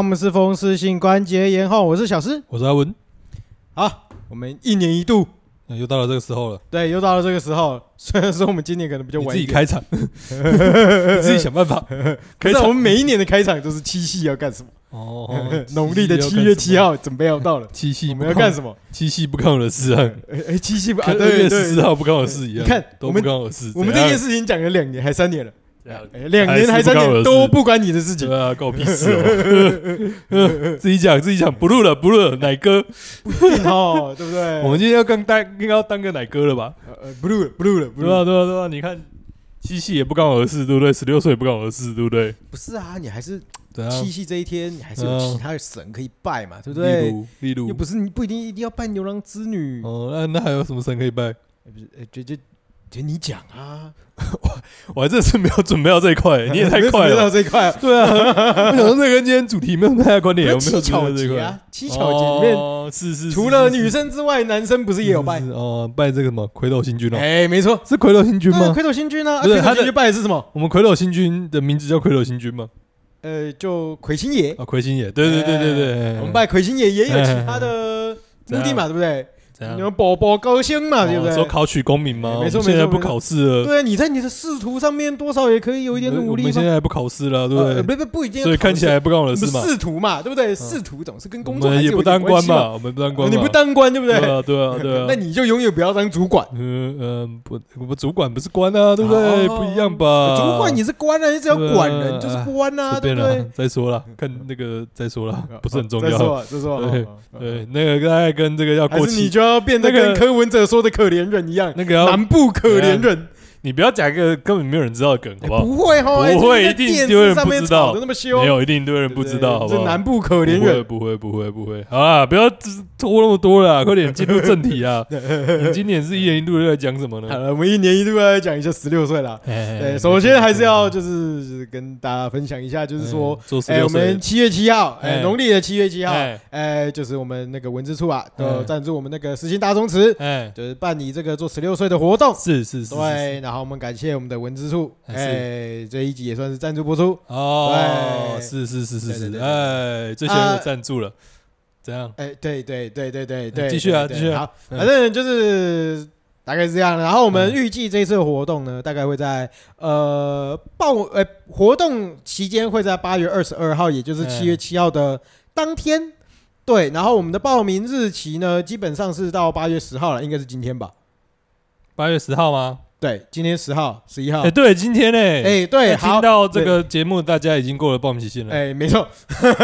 我们是风湿性关节炎后，我是小施，我是阿文。好，我们一年一度，又到了这个时候了。对，又到了这个时候。虽然说我们今年可能比较晚，自己开场，你自己想办法。可是我们每一年的开场都是七夕要干什么？哦，农历的七月七号准备要到了，七夕我们要干什么？七夕不干我的事啊！哎，七夕不，二月十四号不干我的事一样。你看，都不干我的事。我们这件事情讲了两年，还三年了。两年还三年都不关你的事情，对啊，关我屁事哦！自己讲自己讲，不录了不录了，奶哥，哦，对不对？我们今天要刚当应该要当个奶哥了吧？呃，不录了不录了，对啊对啊对啊！你看七夕也不关我的事，对不对？十六岁也不关我的事，对不对？不是啊，你还是七夕这一天，你还是有其他的神可以拜嘛，对不对？例如例如，又不是你不一定一定要拜牛郎织女哦。那那还有什么神可以拜？不是，就就就你讲啊。我还真是没有准备到这一块，你也太快了。到这一块，对啊，我想说这跟今天主题没有太大关联。有没有七巧节啊？七巧节里面是是，除了女生之外，男生不是也有拜？哦，拜这个什么魁斗星君哦？哎，没错，是魁斗星君吗？魁斗星君呢？魁斗星君拜的是什么？我们魁斗星君的名字叫魁斗星君吗？呃，就魁星爷啊，魁星爷，对对对对对，我们拜魁星爷也有其他的目的嘛，对不对？你们宝宝高兴嘛，对不对？说考取功名吗？没错，现在不考试了。对啊，你在你的仕途上面多少也可以有一点努力。我们现在还不考试了，对不对？不不不一定。所以看起来不关我的事嘛。仕途嘛，对不对？仕途总是跟工作也不当官嘛，我们不当官。你不当官，对不对？对啊，对啊。那你就永远不要当主管。嗯嗯，不，我们主管不是官啊，对不对？不一样吧？主管你是官啊，你只要管人就是官啊，对不对？再说了，看那个再说了，不是很重要。再说，再说。对对，那个大概跟这个要过期，要变得跟柯文哲说的可怜人一样，那个南部可怜人。你不要讲一个根本没有人知道的梗，好不好？不会哈，不会，一定一堆人不知道。没有，一定一堆人不知道，好不好？南部可怜人，不会，不会，不会。好啊，不要拖那么多了，快点进入正题啊！你今年是一年一度在讲什么呢？好了，我们一年一度来讲一下十六岁了。对，首先还是要就是跟大家分享一下，就是说，哎，我们七月七号，哎，农历的七月七号，哎，就是我们那个文字处啊，都赞助我们那个世新大宗祠，哎，就是办理这个做十六岁的活动。是是是，对。然后我们感谢我们的文资处，哎，这一集也算是赞助播出哦。是是是是是，哎，这些有赞助了，怎样？哎，对对对对对对，继续啊，继续。好，反正就是大概是这样。然后我们预计这一次的活动呢，大概会在呃报呃活动期间会在八月二十二号，也就是七月七号的当天。对，然后我们的报名日期呢，基本上是到八月十号了，应该是今天吧？八月十号吗？对，今天十号、十一号。哎，对，今天呢？哎，对，听到这个节目，大家已经过了报名期限了。哎，没错。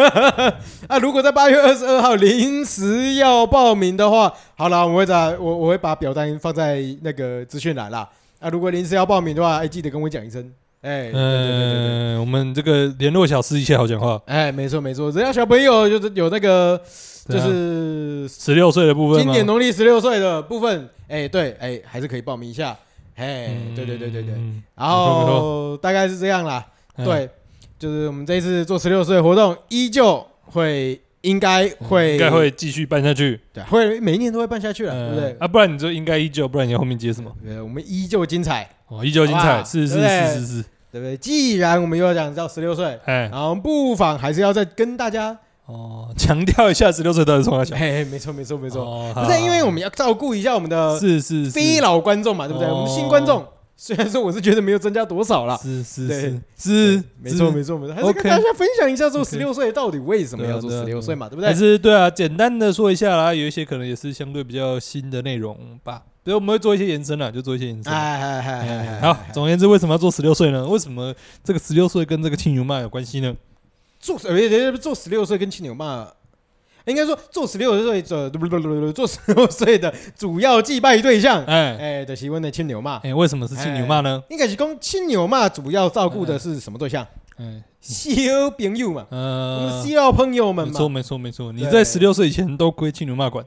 啊，如果在八月二十二号临时要报名的话，好了，我会在我我会把表单放在那个资讯栏啦。啊，如果临时要报名的话，哎，记得跟我讲一声。哎，嗯，我们这个联络小司一切好讲话。哎，没错没错，人家小朋友就是有那个就是十六岁的部分，今年农历十六岁的部分，哎，对，哎，还是可以报名一下。哎，对对对对对，然后大概是这样啦。对，就是我们这一次做十六岁活动，依旧会应该会应该会继续办下去。对，会每一年都会办下去了，对不对？啊，不然你就应该依旧，不然你后面接什么？对，我们依旧精彩哦，依旧精彩，是是是是是，对不对？既然我们又要讲到十六岁，哎，然后不妨还是要再跟大家。哦，强调一下，十六岁到底从哪小？嘿，没错，没错，没错。不是因为我们要照顾一下我们的是是非老观众嘛，对不对？我们新观众虽然说我是觉得没有增加多少啦，是是是是，没错没错没错，还是跟大家分享一下，做十六岁到底为什么要做十六岁嘛，对不对？还是对啊，简单的说一下啦，有一些可能也是相对比较新的内容吧。所以我们会做一些延伸啦，就做一些延伸。哎哎哎哎，好，总而言之，为什么要做十六岁呢？为什么这个十六岁跟这个青牛妈有关系呢？做呃，做十六岁跟青牛妈。应该说，做十六岁的不不不不，做十六岁的主要祭拜对象，哎哎的喜欢的青牛妈，哎，为什么是青牛妈呢？应该是讲青牛妈主要照顾的是什么对象？嗯，小朋友嘛，嗯，小朋友们嘛，没错没错没错，你在十六岁以前都归青牛妈管，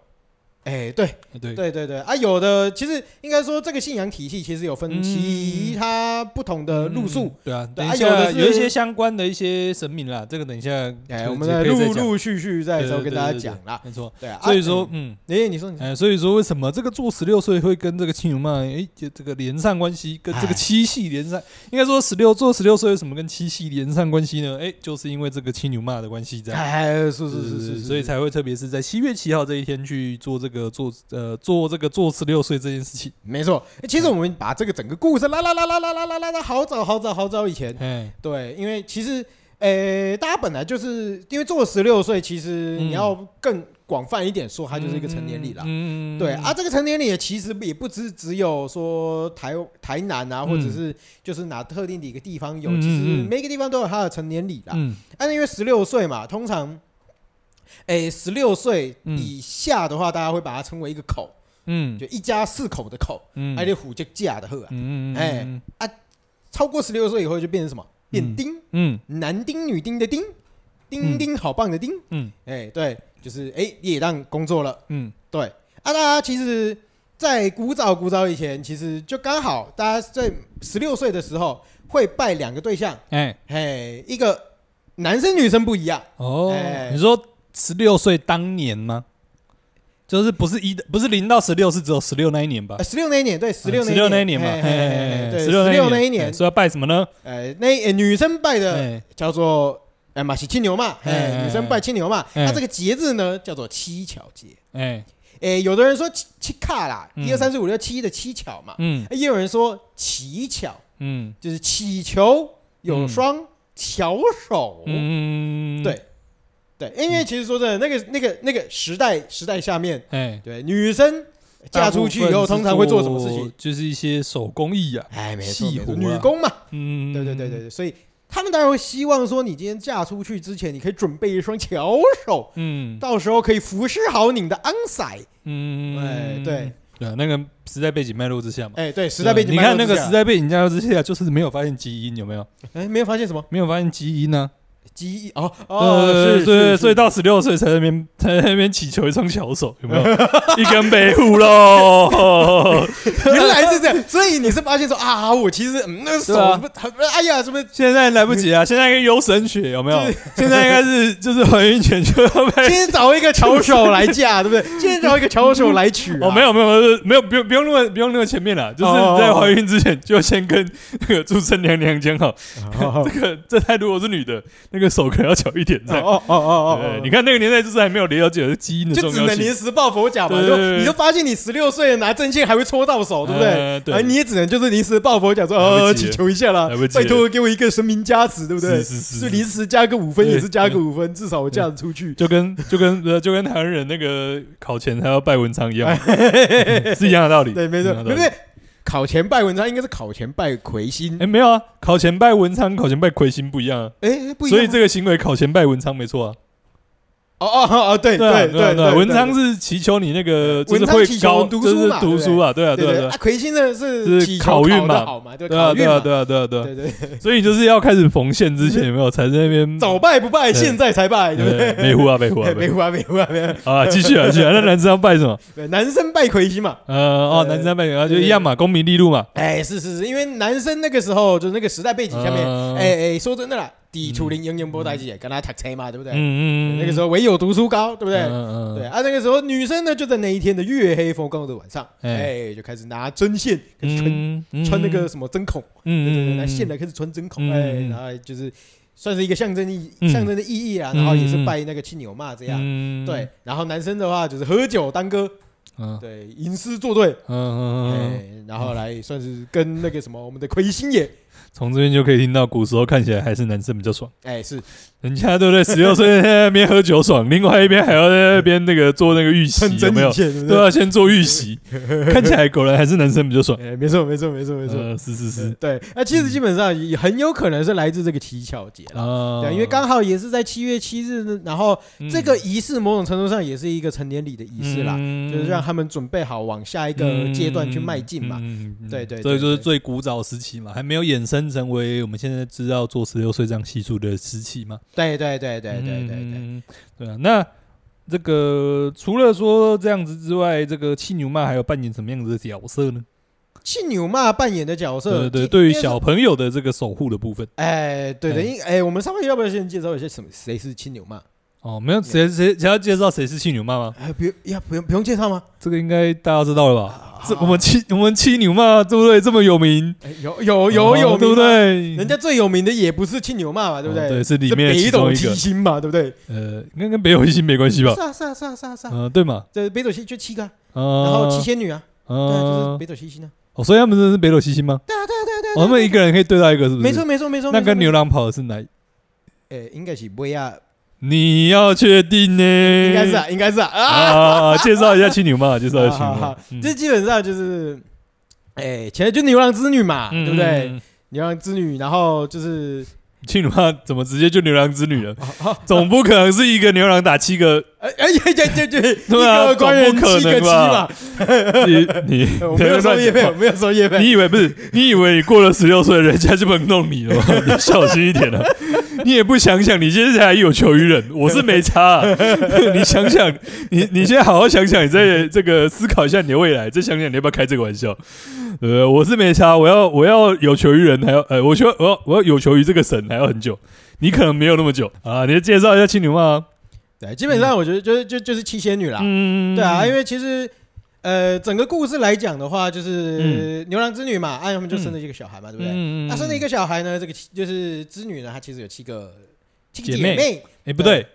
哎，对对。对对对啊，有的其实应该说这个信仰体系其实有分其他不同的路数，对啊，对啊，有的有一些相关的一些神明啦，这个等一下哎，我们再陆陆续续在时候跟大家讲啦，没错，对啊，所以说嗯，哎，你说哎，所以说为什么这个做十六岁会跟这个青牛嘛，哎，就这个连上关系，跟这个七系连上，应该说十六做十六岁为什么跟七系连上关系呢？哎，就是因为这个青牛嘛的关系在，哎，是是是是，所以才会特别是在七月七号这一天去做这个做呃。做这个做十六岁这件事情，没错。其实我们把这个整个故事拉拉拉拉拉拉拉拉拉，好早好早好早以前，对，因为其实，诶，大家本来就是因为做十六岁，其实你要更广泛一点说，它就是一个成年礼啦。嗯，对啊，这个成年礼其实也不只只有说台台南啊，或者是就是哪特定的一个地方有，其实每个地方都有它的成年礼啦。嗯，但因为十六岁嘛，通常。哎，十六岁以下的话，大家会把它称为一个口，嗯，就一家四口的口，嗯，还得虎就嫁的贺啊，嗯哎啊，超过十六岁以后就变成什么？变丁，嗯，男丁女丁的丁，丁丁好棒的丁，嗯，哎，对，就是哎，也当工作了，嗯，对，啊，大家其实，在古早古早以前，其实就刚好，大家在十六岁的时候会拜两个对象，哎，嘿，一个男生女生不一样，哦，你说。十六岁当年吗？就是不是一不是零到十六，是只有十六那一年吧？十六那一年，对，十六十六那一年嘛。对，十六那一年，说要拜什么呢？哎，那女生拜的叫做哎马西青牛嘛。哎，女生拜青牛嘛。那这个节日呢，叫做七巧节。哎哎，有的人说七七卡啦，一二三四五六七的七巧嘛。嗯，也有人说乞巧，嗯，就是祈求有双巧手。嗯，对。对，因为其实说真的，那个、那个、那个时代时代下面，哎，对，女生嫁出去以后，通常会做什么事情？就是一些手工艺啊，哎，没错，女工嘛，嗯，对对对对对，所以他们当然会希望说，你今天嫁出去之前，你可以准备一双巧手，嗯，到时候可以服侍好你的安塞，嗯，哎，对，对，那个时代背景脉络之下嘛，哎，对，时代背景，你看那个时代背景脉络之下，就是没有发现基因，有没有？哎，没有发现什么？没有发现基因呢？记忆哦哦，是对，所以到十六岁才在那边 在那边祈求一双巧手，有没有？一根白虎喽，原来是这样，所以你是发现说啊，我其实嗯，那个手哎呀，是不是现在来不及啊？现在应该优神学有没有？现在应该是就是怀孕前就要先找一个巧手来嫁，对不对？先找一个巧手来娶。哦，没有没有没有，不用不用那么不用那么前面了，就是在怀孕之前就先跟那个祝生娘娘讲好，这个这胎如果是女的，那个手可能要巧一点，这样哦哦哦哦，你看那个年代就是还没有了解基因的重要性，就只能临时抱佛脚嘛。就你就发现你十六岁拿证件还会搓到手，对不对？对，你也只能就是临时抱佛脚说呃，祈求一下啦，拜托给我一个神明加持，对不对？是是是，就临时加个五分也是加个五分，至少我嫁得出去。就跟就跟呃就跟台湾人那个考前还要拜文昌一样，是一样的道理。对，没错，对不对？考前拜文昌应该是考前拜魁星，哎，没有啊，考前拜文昌，考前拜魁星不一样啊，哎，不一样，所以这个行为考前拜文昌没错啊。哦哦哦，对对对对，文昌是祈求你那个就是会高，就是读书啊，对啊对啊。魁星呢是是考运嘛，对啊对啊对啊对啊对对，所以就是要开始缝线之前有没有才在那边早拜不拜，现在才拜，对不对？没胡啊没胡啊没胡啊 没胡啊没胡啊，继续啊继续啊，那男生要拜什么？对，男生拜魁星嘛，呃哦，男生拜魁星就一样嘛，功名利禄嘛。哎，是是是，因为男生那个时候就是那个时代背景下面，哎哎，说真的啦。地处林，英英波代志，跟他读车嘛，对不对？嗯嗯那个时候唯有读书高，对不对？嗯嗯对啊，那个时候女生呢，就在那一天的月黑风高的晚上，哎，就开始拿针线，开始穿穿那个什么针孔，嗯对对对，拿线来开始穿针孔，哎，然后就是算是一个象征意象征的意义啊，然后也是拜那个青牛嘛，这样，对。然后男生的话就是喝酒当歌，嗯，对，吟诗作对，嗯嗯嗯，然后来算是跟那个什么我们的魁星爷。从这边就可以听到，古时候看起来还是男生比较爽。哎，是人家对不对？十六岁在那边喝酒爽，另外一边还要在那边那个做那个预习，有没有？都要先做预习，看起来果然还是男生比较爽。哎，没错，没错，没错，没错，是是是，对。那其实基本上也很有可能是来自这个乞巧节了，对，因为刚好也是在七月七日，然后这个仪式某种程度上也是一个成年礼的仪式啦，就是让他们准备好往下一个阶段去迈进嘛。对对，所以就是最古早时期嘛，还没有衍生。成为我们现在知道做十六岁这样习俗的时期吗？对对对对对对对，对啊。那这个除了说这样子之外，这个青牛妈还有扮演什么样子的角色呢？气牛妈扮演的角色，对对，对于小朋友的这个守护的部分，哎，对的，因哎，我们上面要不要先介绍一下什么？谁是气牛妈？哦，没有，谁谁想要介绍谁是青牛妈吗？哎，不用，呀，不用，不用介绍吗？这个应该大家知道了吧？这我们七我们七牛妈，对不对？这么有名，有有有有，对不对？人家最有名的也不是青牛妈嘛，对不对？对，是里面北斗七星嘛，对不对？呃，应该跟北斗七星没关系吧？是啊，是啊，是啊，是啊，是啊，嗯，对嘛？这北斗七就七个，然后七仙女啊，对啊，就是北斗七星啊。哦，所以他们真的是北斗七星吗？对啊，对啊，对啊，对啊。我们一个人可以对到一个，是不是？没错，没错，没错。那跟牛郎跑的是哪？诶，应该是不要。你要确定呢？应该是啊，应该是啊。啊，介绍一下青牛嘛，介绍一下青牛妈。这基本上就是，哎，其实就牛郎织女嘛，对不对？牛郎织女，然后就是。青牛嘛怎么直接就牛郎织女了？总不可能是一个牛郎打七个？哎哎呀呀呀！对啊，总不可能吧？你你没有说业配，没有说业配。你以为不是？你以为你过了十六岁，人家就不能弄你了吗？你小心一点啊！你也不想想，你现在还有求于人，我是没差。你想想，你你现在好好想想，你在这个思考一下你的未来，再想想你要不要开这个玩笑。呃，我是没差，我要我要有求于人，还要呃，我需要我要我要有求于这个神，还要很久。你可能没有那么久啊。你介绍一下青牛妈。对，基本上我觉得就是就就是七仙女啦。嗯，对啊，因为其实呃，整个故事来讲的话，就是牛郎织女嘛，啊，他们就生了一个小孩嘛，对不对？嗯，他生了一个小孩呢，这个就是织女呢，她其实有七个七个姐妹。哎，不对，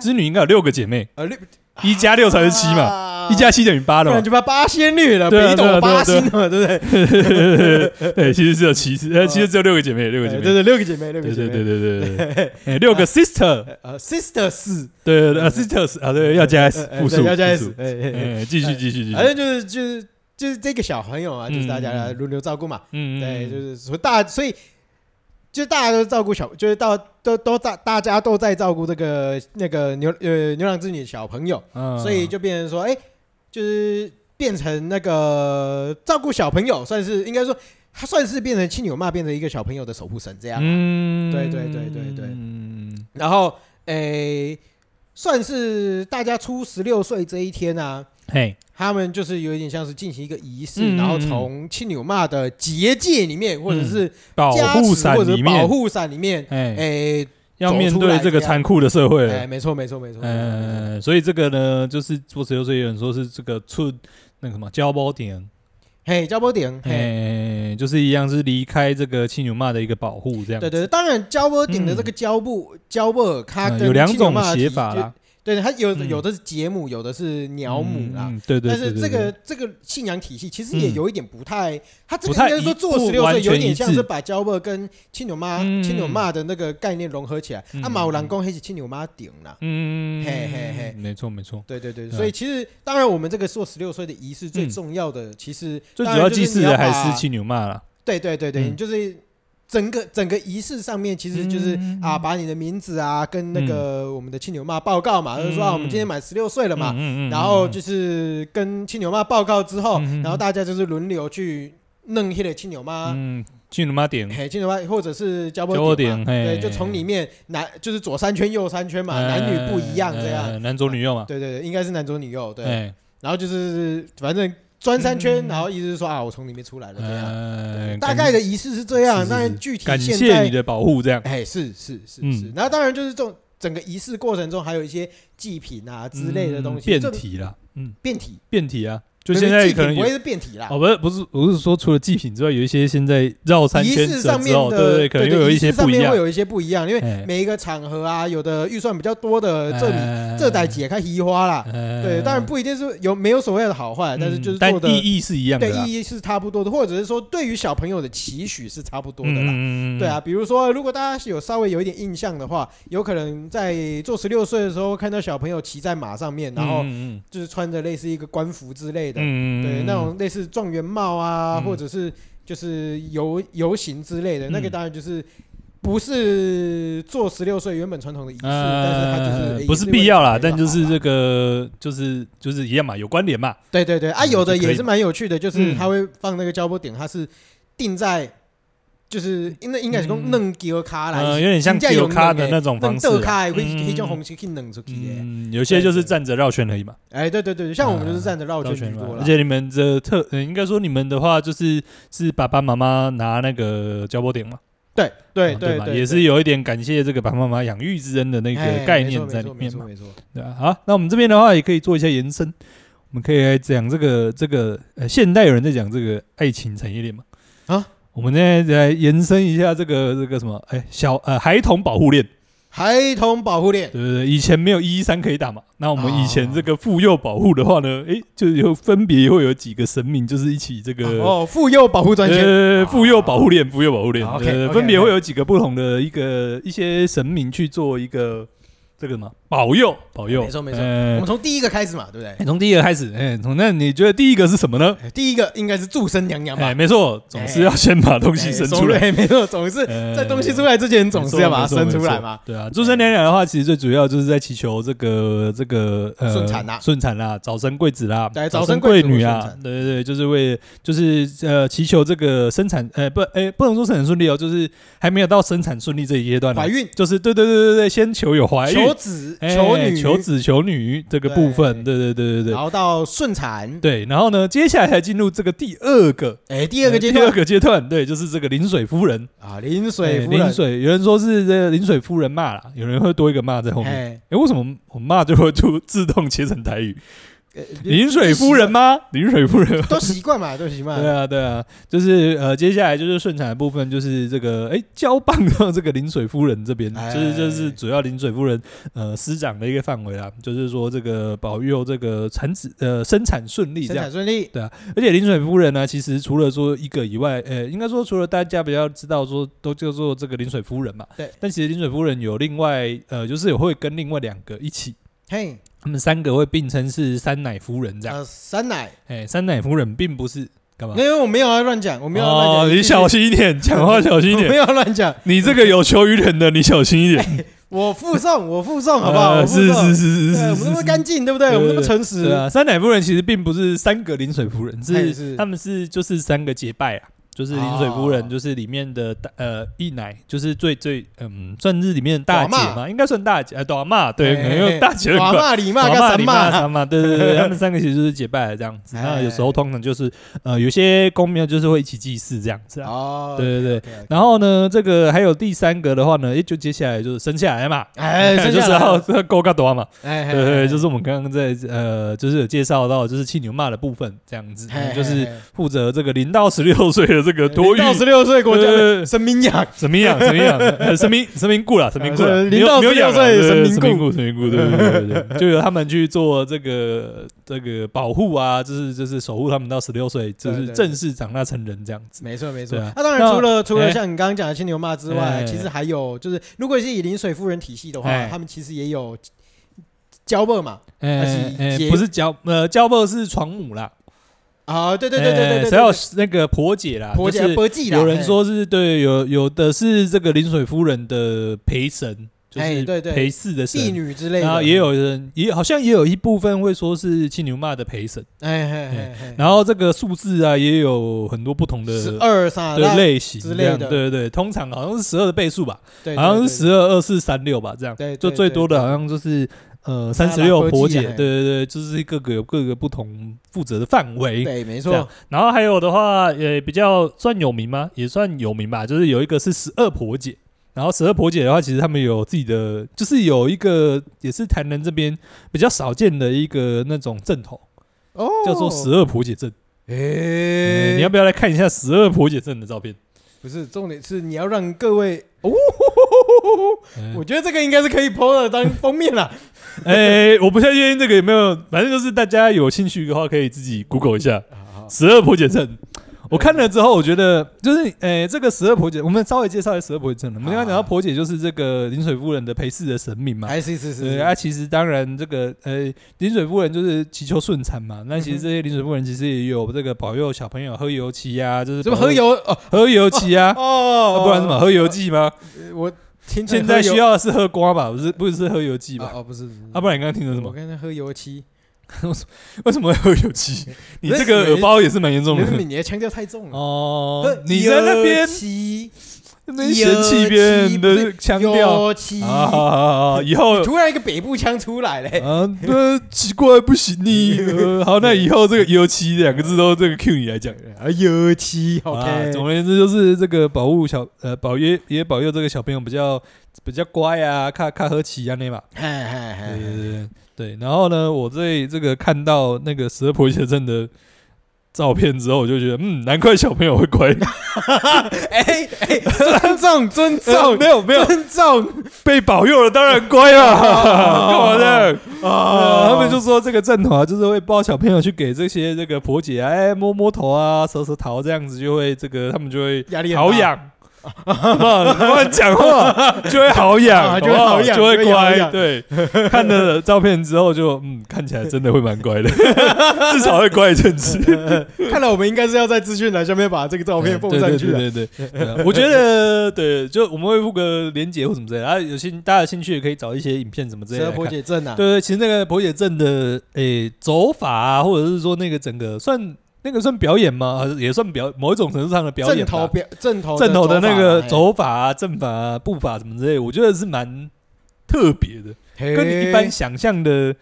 织女应该有六个姐妹。呃，六。一加六才是七嘛，一加七等于八的嘛，就把八仙女了，北斗八星嘛，对不对？对，其实只有七，呃，其实只有六个姐妹，六个姐妹，对对，六个姐妹，六个姐妹，对对对对对，哎，六个 sister，呃，sisters，对对对，sisters，啊，对，要加 s，复数，要加 s，哎哎，继续继续继续，反正就是就是就是这个小朋友啊，就是大家轮流照顾嘛，嗯，对，就是说大，所以。就大家都照顾小，就是到都都大大家都在照顾这个那个牛呃牛郎织女小朋友，嗯、所以就变成说，哎、欸，就是变成那个照顾小朋友，算是应该说他算是变成青牛妈，变成一个小朋友的守护神这样。嗯，对对对对对。嗯，然后诶、欸，算是大家出十六岁这一天啊。嘿。他们就是有一点像是进行一个仪式，嗯、然后从青牛妈的结界里面，或者是保护伞或者保护伞里面，哎、欸，要面对这个残酷的社会了。哎，没错，没错，没错。嗯，所以这个呢，就是做十六岁有人说是这个出那个什么交包点，嘿，交包点，嘿，就是一样是离开这个青牛妈的一个保护，这样。对对，当然交包点的这个胶布胶布，它跟有两种写法啦。对，它有有的是节母，有的是鸟母啦。对对。但是这个这个信仰体系其实也有一点不太，它这个应该说做十六岁有点像是把交伯跟青牛妈、青牛妈的那个概念融合起来。啊，马兰公还是青牛妈顶啦。嗯，嘿嘿嘿，没错没错。对对对，所以其实当然我们这个做十六岁的仪式最重要的，其实最主要祭祀的还是青牛妈啦。对对对对，就是。整个整个仪式上面，其实就是啊，把你的名字啊，跟那个我们的青牛妈报告嘛，就是说啊我们今天满十六岁了嘛，然后就是跟青牛妈报告之后，然后大家就是轮流去弄一个青牛妈，青牛妈点，嘿，青牛妈或者是交波点，对，就从里面男就是左三圈右三圈嘛，男女不一样这样，男左女右嘛，对对对，应该是男左女右，对，然后就是反正。转三圈，然后意思是说啊，我从里面出来了，这样，大概的仪式是这样，那具体感谢你的保护，这样，哎，是是是是，然后当然就是这种整个仪式过程中还有一些祭品啊之类的东西，变体了，嗯，变体，变体啊。就现在可能不会是变体啦。哦，不是不是，我是说除了祭品之外，有一些现在绕三圈之后，对对，可能又有一些不一样。会有一些不一样，因为每一个场合啊，有的预算比较多的，这里这代解开移花啦。对，当然不一定是有没有所谓的好坏，但是就是做的意义是一样的，对，意义是差不多的，或者是说对于小朋友的期许是差不多的啦。对啊，比如说如果大家是有稍微有一点印象的话，有可能在做十六岁的时候看到小朋友骑在马上面，然后就是穿着类似一个官服之类的，对，那。种类似状元帽啊，或者是就是游游行之类的，那个当然就是不是做十六岁原本传统的仪式，但是它就是不是必要啦，但就是这个就是就是一样嘛，有关联嘛。对对对啊，有的也是蛮有趣的，就是他会放那个胶波点，它是定在就是因为应该是讲弄丢卡来，有点像丢卡的那种方式，卡会一种红旗可以弄出去的。嗯，有些就是站着绕圈而已嘛。哎，对对对，像我们就是站着绕圈居多了。而且你们的特，应该说你们的话就是是爸爸妈妈拿那个交波点嘛。对对对对，也是有一点感谢这个爸爸妈妈养育之恩的那个概念在里面嘛。没错没错，对啊。好，那我们这边的话也可以做一下延伸，我们可以来讲这个这个呃，现代人在讲这个爱情产业链嘛。啊。我们现在来延伸一下这个这个什么？哎，小呃孩童保护链，孩童保护链，对对对，以前没有一一三可以打嘛，那我们以前这个妇幼保护的话呢，哎，就有分别会有几个神明，就是一起这个哦，妇幼保护专线，呃，妇幼保护链，妇幼保护链，OK，分别会有几个不同的一个一些神明去做一个。这个嘛，保佑保佑，没错没错。我们从第一个开始嘛，对不对？从第一个开始，哎，从那你觉得第一个是什么呢？第一个应该是祝生娘娘吧？哎，没错，总是要先把东西生出来。没错，总是 在东西出来之前，总是要把它生出来嘛。对啊，祝生娘娘的话，其实最主要就是在祈求这个这个呃顺产啦，顺产啦，早生贵子啦，早生贵女啊。对对对，就是为就是呃祈求这个生产，呃不哎不能说生产顺利哦，就是还没有到生产顺利这一阶段，怀孕就是对对对对对，先求有怀孕。求子求女，求子求女这个部分，对。对对对对，然后到顺产，对，然后呢，接下来才进入这个第二个，哎，第二个阶段，第二个阶段，对，就是这个临水夫人啊，临水临水，有人说是这个临水夫人骂了，有人会多一个骂在后面，哎，为什么我骂就会就 自动切成台语？临水夫人吗？临水夫人都习惯嘛，都习惯。对啊，对啊，就是呃，接下来就是顺产的部分，就是这个哎，交棒到这个临水夫人这边，就是就是主要临水夫人呃师长的一个范围啦，就是说这个保佑这个产子呃生产顺利，生产顺利。对啊，而且临水夫人呢，其实除了说一个以外，呃，应该说除了大家比较知道说都叫做这个临水夫人嘛，对。但其实临水夫人有另外呃，就是也会跟另外两个一起，嘿。他们三个会并称是三奶夫人这样。呃，三奶，哎，三奶夫人并不是干嘛？因为我没有要乱讲，我没有要乱讲。你小心一点，讲话小心一点。没有乱讲，你这个有求于人的，你小心一点。我附送，我附送，好不好？是是是是是，我们那么干净，对不对？我们那么诚实。啊，三奶夫人其实并不是三个临水夫人，是他们是就是三个结拜啊。就是临水夫人，就是里面的大呃一奶，就是最最嗯，算是里面的大姐嘛，应该算大姐，呃，大妈对，因为大姐。大妈、李妈、跟三妈、三妈，对对对，他们三个其实就是结拜了这样子。那有时候通常就是呃，有些公庙就是会一起祭祀这样子啊。对对对。然后呢，这个还有第三个的话呢，也就接下来就是生下来嘛，哎，就是要够够多嘛，哎，对对，就是我们刚刚在呃，就是有介绍到就是气牛骂的部分这样子，就是负责这个零到十六岁的。这个多育到十六岁国家的神明养，神明养，神明养，神明神明顾了，神明顾了，零到十六岁神明顾，神明顾，对对对对，就由他们去做这个这个保护啊，就是就是守护他们到十六岁，就是正式长大成人这样子。没错没错。那当然除了除了像你刚刚讲的青牛妈之外，其实还有就是，如果是以临水夫人体系的话，他们其实也有交伯嘛，不是交呃交伯是床母啦。啊，对对对对对，还有那个婆姐啦，婆姐婆姐啦，有人说是对，有有的是这个临水夫人的陪神，就是对对。陪侍的婢女之类的，然后也有人也好像也有一部分会说是青牛骂的陪神，哎哎哎，然后这个数字啊也有很多不同的十二啥的类型之类的，对对对，通常好像是十二的倍数吧，好像是十二二四三六吧，这样，对，就最多的好像就是。呃，三十六婆姐，对对对，就是各个有各个不同负责的范围，对，没错。然后还有的话，也比较算有名吗？也算有名吧。就是有一个是十二婆姐，然后十二婆姐的话，其实他们有自己的，就是有一个也是台南这边比较少见的一个那种阵头，哦，叫做十二婆姐阵。哎，你要不要来看一下十二婆姐阵的照片？不是，重点是你要让各位哦，我觉得这个应该是可以 po 的当封面了。哎，我不太确定这个有没有，反正就是大家有兴趣的话，可以自己 Google 一下十二破解阵。我看了之后，我觉得就是，哎，这个十二婆姐，我们稍微介绍一下十二婆姐阵了。我们刚刚讲到婆姐就是这个临水夫人的陪侍的神明嘛，是是是。对啊，其实当然这个，呃，临水夫人就是祈求顺产嘛。那其实这些临水夫人其实也有这个保佑小朋友喝油漆啊，就是什么喝油哦，喝油漆啊，哦，不然什么喝油剂吗？我。现在需要的是喝瓜吧，不是不是喝油剂吧？哦，不是，啊，不然你刚刚听的什么？我刚才喝油漆，为什么会有油漆？你这个耳包也是蛮严重的，你的腔调太重了哦。你在那边那嫌弃别人的腔调啊！以后突然一个北部腔出来了啊！那奇怪不行你。好，那以后这个“油漆”两个字都这个 Q 你来讲啊，油漆。OK，总而言之就是这个保护小呃保爷也保佑这个小朋友比较比较乖啊，看看和气啊那嘛。对对对对。然后呢，我在这个看到那个十二婆姐真的。照片之后，我就觉得，嗯，难怪小朋友会乖。哎哎，尊重 尊重，没有没有尊重，被保佑了，当然乖了。干嘛的？啊，他们就说这个阵头啊，就是会抱小朋友去给这些这个婆姐哎摸摸头啊，舌舌头这样子，就会这个他们就会压力好痒。乱讲话就会好痒，就会好痒，就会乖。对，看了照片之后就嗯，看起来真的会蛮乖的，至少会乖一阵子。看来我们应该是要在资讯栏下面把这个照片 放上去。对对对，我觉得对，就我们会附个连结或什么之类的，啊，有兴大家有兴趣也可以找一些影片什么之类的。婆姐阵啊，对对，其实那个婆姐镇的诶走法啊，或者是说那个整个算。那个算表演吗？也算表某一种程度上的表演正。头表，正头的那个走法啊、阵法啊、步法什么之类，我觉得是蛮特别的，跟你一般想象的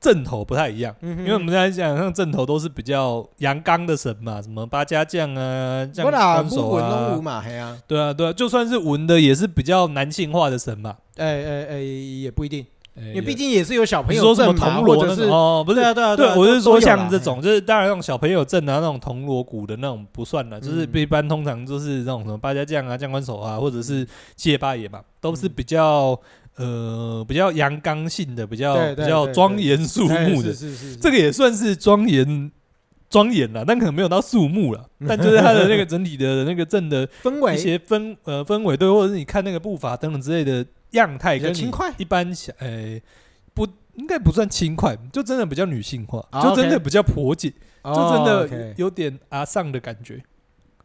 阵头不太一样。因为我们在讲像阵头都是比较阳刚的神嘛，什么八家将啊、将官手啊，对啊对啊，就算是文的也是比较男性化的神嘛。哎哎哎，也不一定。你毕竟也是有小朋友说什么铜锣的，哦，不是对啊对啊，对，我是说像这种，就是当然那种小朋友阵啊，那种铜锣鼓的那种不算了，就是一般通常就是那种什么八家将啊、将官手啊，或者是七爷八爷嘛，都是比较呃比较阳刚性的，比较比较庄严肃穆的，是是，这个也算是庄严庄严了，但可能没有到肃穆了，但就是它的那个整体的那个阵的氛围，一些氛呃氛围对，或者是你看那个步伐等等之类的。样态跟轻快，一般小诶不应该不算轻快，就真的比较女性化，就真的比较婆姐，就真的有点阿丧的感觉，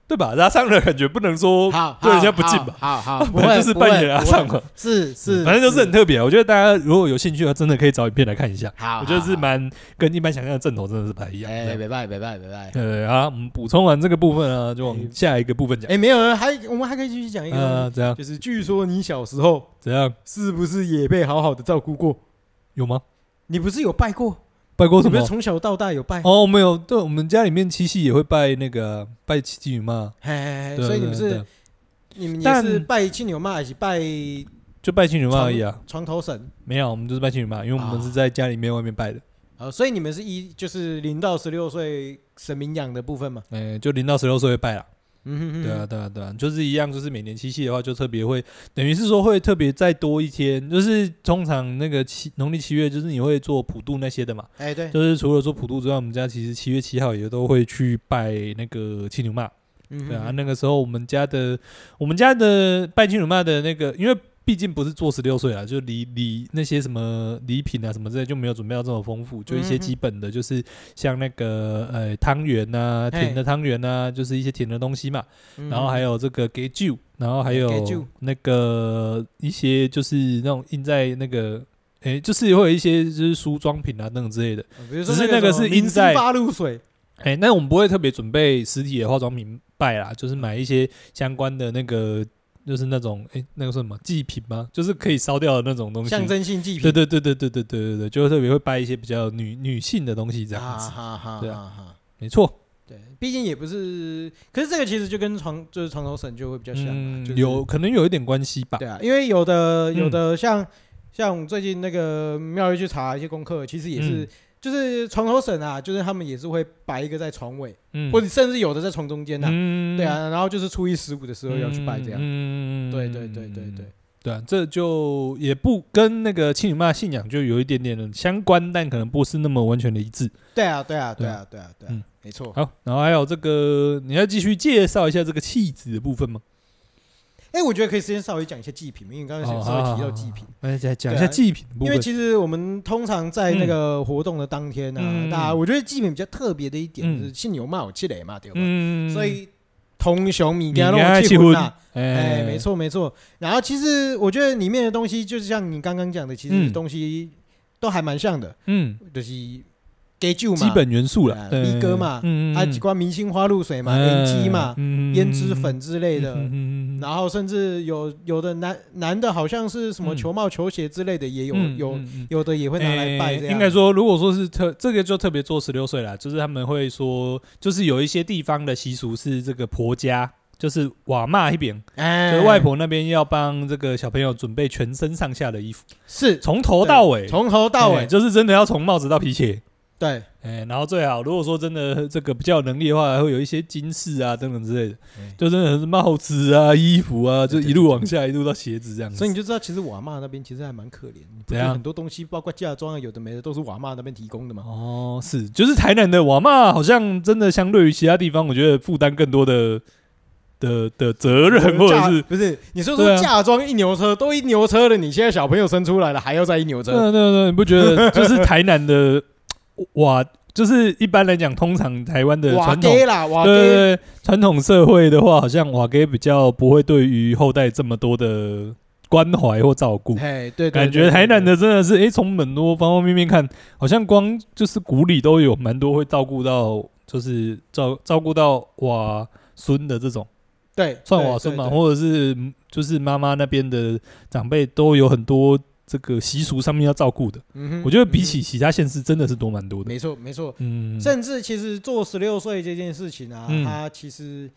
对吧？阿桑的感觉不能说对人家不敬吧？好好，本来 就是扮演阿桑嘛，是是，反正就是很特别。我觉得大家如果有兴趣的话，真的可以找影片来看一下。好，我觉得是蛮跟一般想象的正头真的是不太一样。哎，拜拜拜拜拜拜。对，啊，我们补充完这个部分啊，就往下一个部分讲。哎，没有人还我们还可以继续讲一个，怎样？就是据说你小时候。怎样？是不是也被好好的照顾过？有吗？你不是有拜过？拜过什么？从小到大有拜？哦，没有。对，我们家里面七夕也会拜那个拜七女妈。嘿，所以你们是你们也是拜七女妈，还是拜就拜七女妈而已啊？床头神没有，我们就是拜七女妈，因为我们是在家里面外面拜的。啊，所以你们是一就是零到十六岁神明养的部分嘛？哎，就零到十六岁会拜了。嗯，对啊，对啊，对啊，就是一样，就是每年七夕的话，就特别会，等于是说会特别再多一天，就是通常那个七农历七月，就是你会做普渡那些的嘛，哎，对，就是除了做普渡之外，我们家其实七月七号也都会去拜那个七牛妈，嗯，对啊，那个时候我们家的我们家的拜七牛妈的那个，因为。毕竟不是做十六岁啊，就礼礼那些什么礼品啊什么之类就没有准备到这么丰富，就一些基本的，就是像那个呃汤圆呐，甜的汤圆呐，就是一些甜的东西嘛。然后还有这个给酒，然后还有那个一些就是那种印在那个，哎，就是会有一些就是梳妆品啊等等之类的。只是那个是印在发露水，哎，那我们不会特别准备实体的化妆品拜啦，就是买一些相关的那个。就是那种哎、欸，那个是什么祭品吗？就是可以烧掉的那种东西，象征性祭品。对对对对对对对对对，就特别会拜一些比较女女性的东西这样子。对啊，没错。对，毕竟也不是，可是这个其实就跟床就是床头神就会比较像，嗯就是、有可能有一点关系吧。对啊，因为有的有的像、嗯、像最近那个庙宇去查一些功课，其实也是。嗯就是床头神啊，就是他们也是会摆一个在床尾，嗯，或者甚至有的在床中间呐，嗯，对啊，然后就是初一十五的时候要去拜这样，嗯，对对对对对，对啊，这就也不跟那个七女妈信仰就有一点点的相关，但可能不是那么完全的一致。对啊，对啊，对啊，对啊，对啊，没错。好，然后还有这个，你要继续介绍一下这个契子的部分吗？哎，我觉得可以先稍微讲一下祭品，因为刚刚稍微提到祭品，来讲一下祭品。因为其实我们通常在那个活动的当天呢，大家我觉得祭品比较特别的一点是信牛嘛，有积雷嘛，对吧？所以通雄米跟那种气氛呐，哎，没错没错。然后其实我觉得里面的东西，就是像你刚刚讲的，其实东西都还蛮像的，嗯，就是。给酒嘛，基本元素了，米哥嘛，啊，几罐明星花露水嘛，盐鸡嘛，胭脂粉之类的，嗯，然后甚至有有的男男的好像是什么球帽、球鞋之类的也有，嗯、有、嗯、有的也会拿来拜这样。应该说，如果说是特这个就特别做十六岁了，就是他们会说，就是有一些地方的习俗是这个婆家。就是瓦妈一边，哎，就是外婆那边要帮这个小朋友准备全身上下的衣服，是。从头到尾，从头到尾，就是真的要从帽子到皮鞋，对，哎，然后最好如果说真的这个比较有能力的话，还会有一些金饰啊等等之类的，就真的是帽子啊、衣服啊，就一路往下，一路到鞋子这样子。所以你就知道，其实瓦妈那边其实还蛮可怜，怎样？很多东西，包括嫁妆啊，有的没的，都是瓦妈那边提供的嘛。哦，是，就是台南的瓦妈，好像真的相对于其他地方，我觉得负担更多的。的的责任，或者是不是？你说说嫁妆一牛车，都一牛车了，你现在小朋友生出来了，还要再一牛车？对对对，你不觉得就是台南的瓦，就是一般来讲，通常台湾的传统啦，瓦对对传统社会的话，好像瓦给比较不会对于后代这么多的关怀或照顾。哎，对，感觉台南的真的是，哎，从很多方方面面看，好像光就是古里都有蛮多会照顾到，就是照照顾到瓦孙的这种。对，算瓦孙嘛，或者是就是妈妈那边的长辈都有很多这个习俗上面要照顾的。我觉得比起其他县市真的是多蛮多的。没错，没错。嗯，甚至其实做十六岁这件事情啊，它其实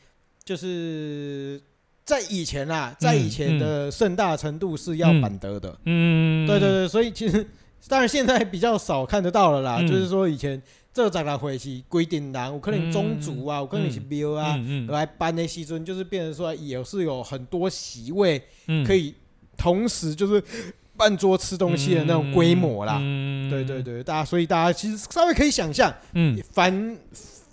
就是在以前啊，在以前的盛大程度是要板德的。嗯，对对对，所以其实当然现在比较少看得到了啦。就是说以前。这十来回是规定人，有可能宗族啊，有可能是庙啊，来办的时阵，就是变成说也是有很多席位，可以同时就是办桌吃东西的那种规模啦。对对对，大家所以大家其实稍微可以想象，嗯，凡。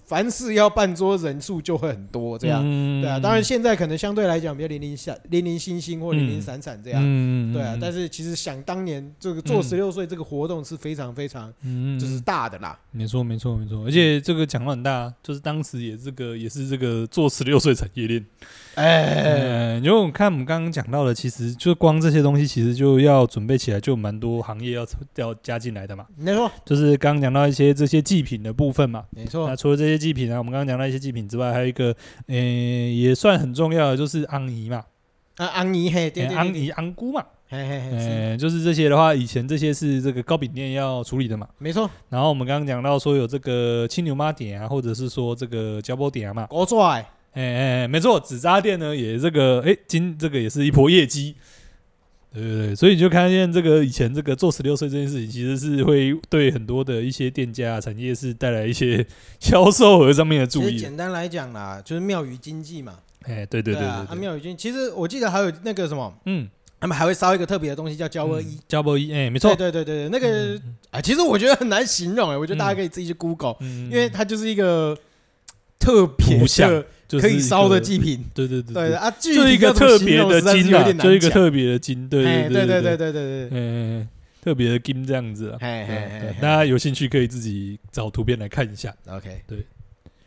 凡事要办桌，人数就会很多，这样，嗯、对啊。当然现在可能相对来讲比较零零散、零零星星或零零散散这样，嗯、对啊。但是其实想当年这个做十六岁这个活动是非常非常，就是大的啦。没错，没错，没错。而且这个讲话很大，就是当时也这个也是这个做十六岁产业链。哎，因为我看我们刚刚讲到的，其实就光这些东西，其实就要准备起来，就蛮多行业要要加进来的嘛。没错，就是刚刚讲到一些这些祭品的部分嘛。没错，那除了这些祭品啊，我们刚刚讲到一些祭品之外，还有一个，嗯，也算很重要的，就是安妮嘛。啊，安妮嘿，对对，安妮安姑嘛。嘿嘿嘿，就是这些的话，以前这些是这个糕饼店要处理的嘛。没错。然后我们刚刚讲到说有这个青牛妈点啊，或者是说这个胶波点啊嘛。国帅。哎哎，没错，纸扎店呢也这个哎，今这个也是一波业绩，对对对，所以你就看见这个以前这个做十六岁这件事情，其实是会对很多的一些店家产业是带来一些 销售额上面的注意。简单来讲啦，就是庙宇经济嘛。哎，对对对对，啊，庙宇经济，其实我记得还有那个什么，嗯，他们还会烧一个特别的东西叫胶波衣，胶波衣，哎，没错，对对对对，那个啊，其实我觉得很难形容哎，我觉得大家可以自己去 Google，因为它就是一个特别的。可以烧的祭品，对对对对啊，就一个特别的金啊，就一个特别的金，对对对对对对对，嗯，特别的金这样子啊，大家有兴趣可以自己找图片来看一下。OK，对，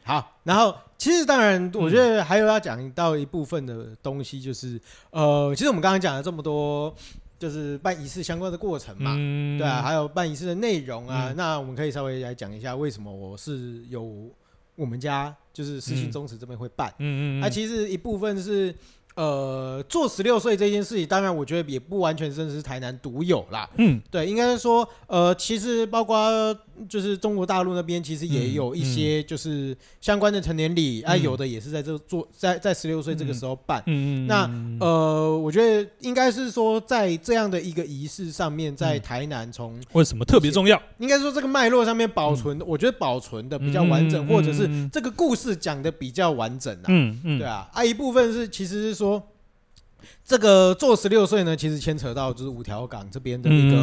好，然后其实当然，我觉得还有要讲到一部分的东西，就是呃，其实我们刚刚讲了这么多，就是办仪式相关的过程嘛，对啊，还有办仪式的内容啊，那我们可以稍微来讲一下为什么我是有我们家。就是私信宗祠这边会办，嗯嗯，那其实一部分是。呃，做十六岁这件事情，当然我觉得也不完全真的是台南独有啦。嗯，对，应该是说，呃，其实包括就是中国大陆那边，其实也有一些就是相关的成年礼，啊，有的也是在这做在在十六岁这个时候办。嗯嗯。那呃，我觉得应该是说，在这样的一个仪式上面，在台南从为什么特别重要？应该说这个脉络上面保存，我觉得保存的比较完整，或者是这个故事讲的比较完整啊。嗯嗯。对啊，啊，一部分是其实是。说这个做十六岁呢，其实牵扯到就是五条港这边的一个，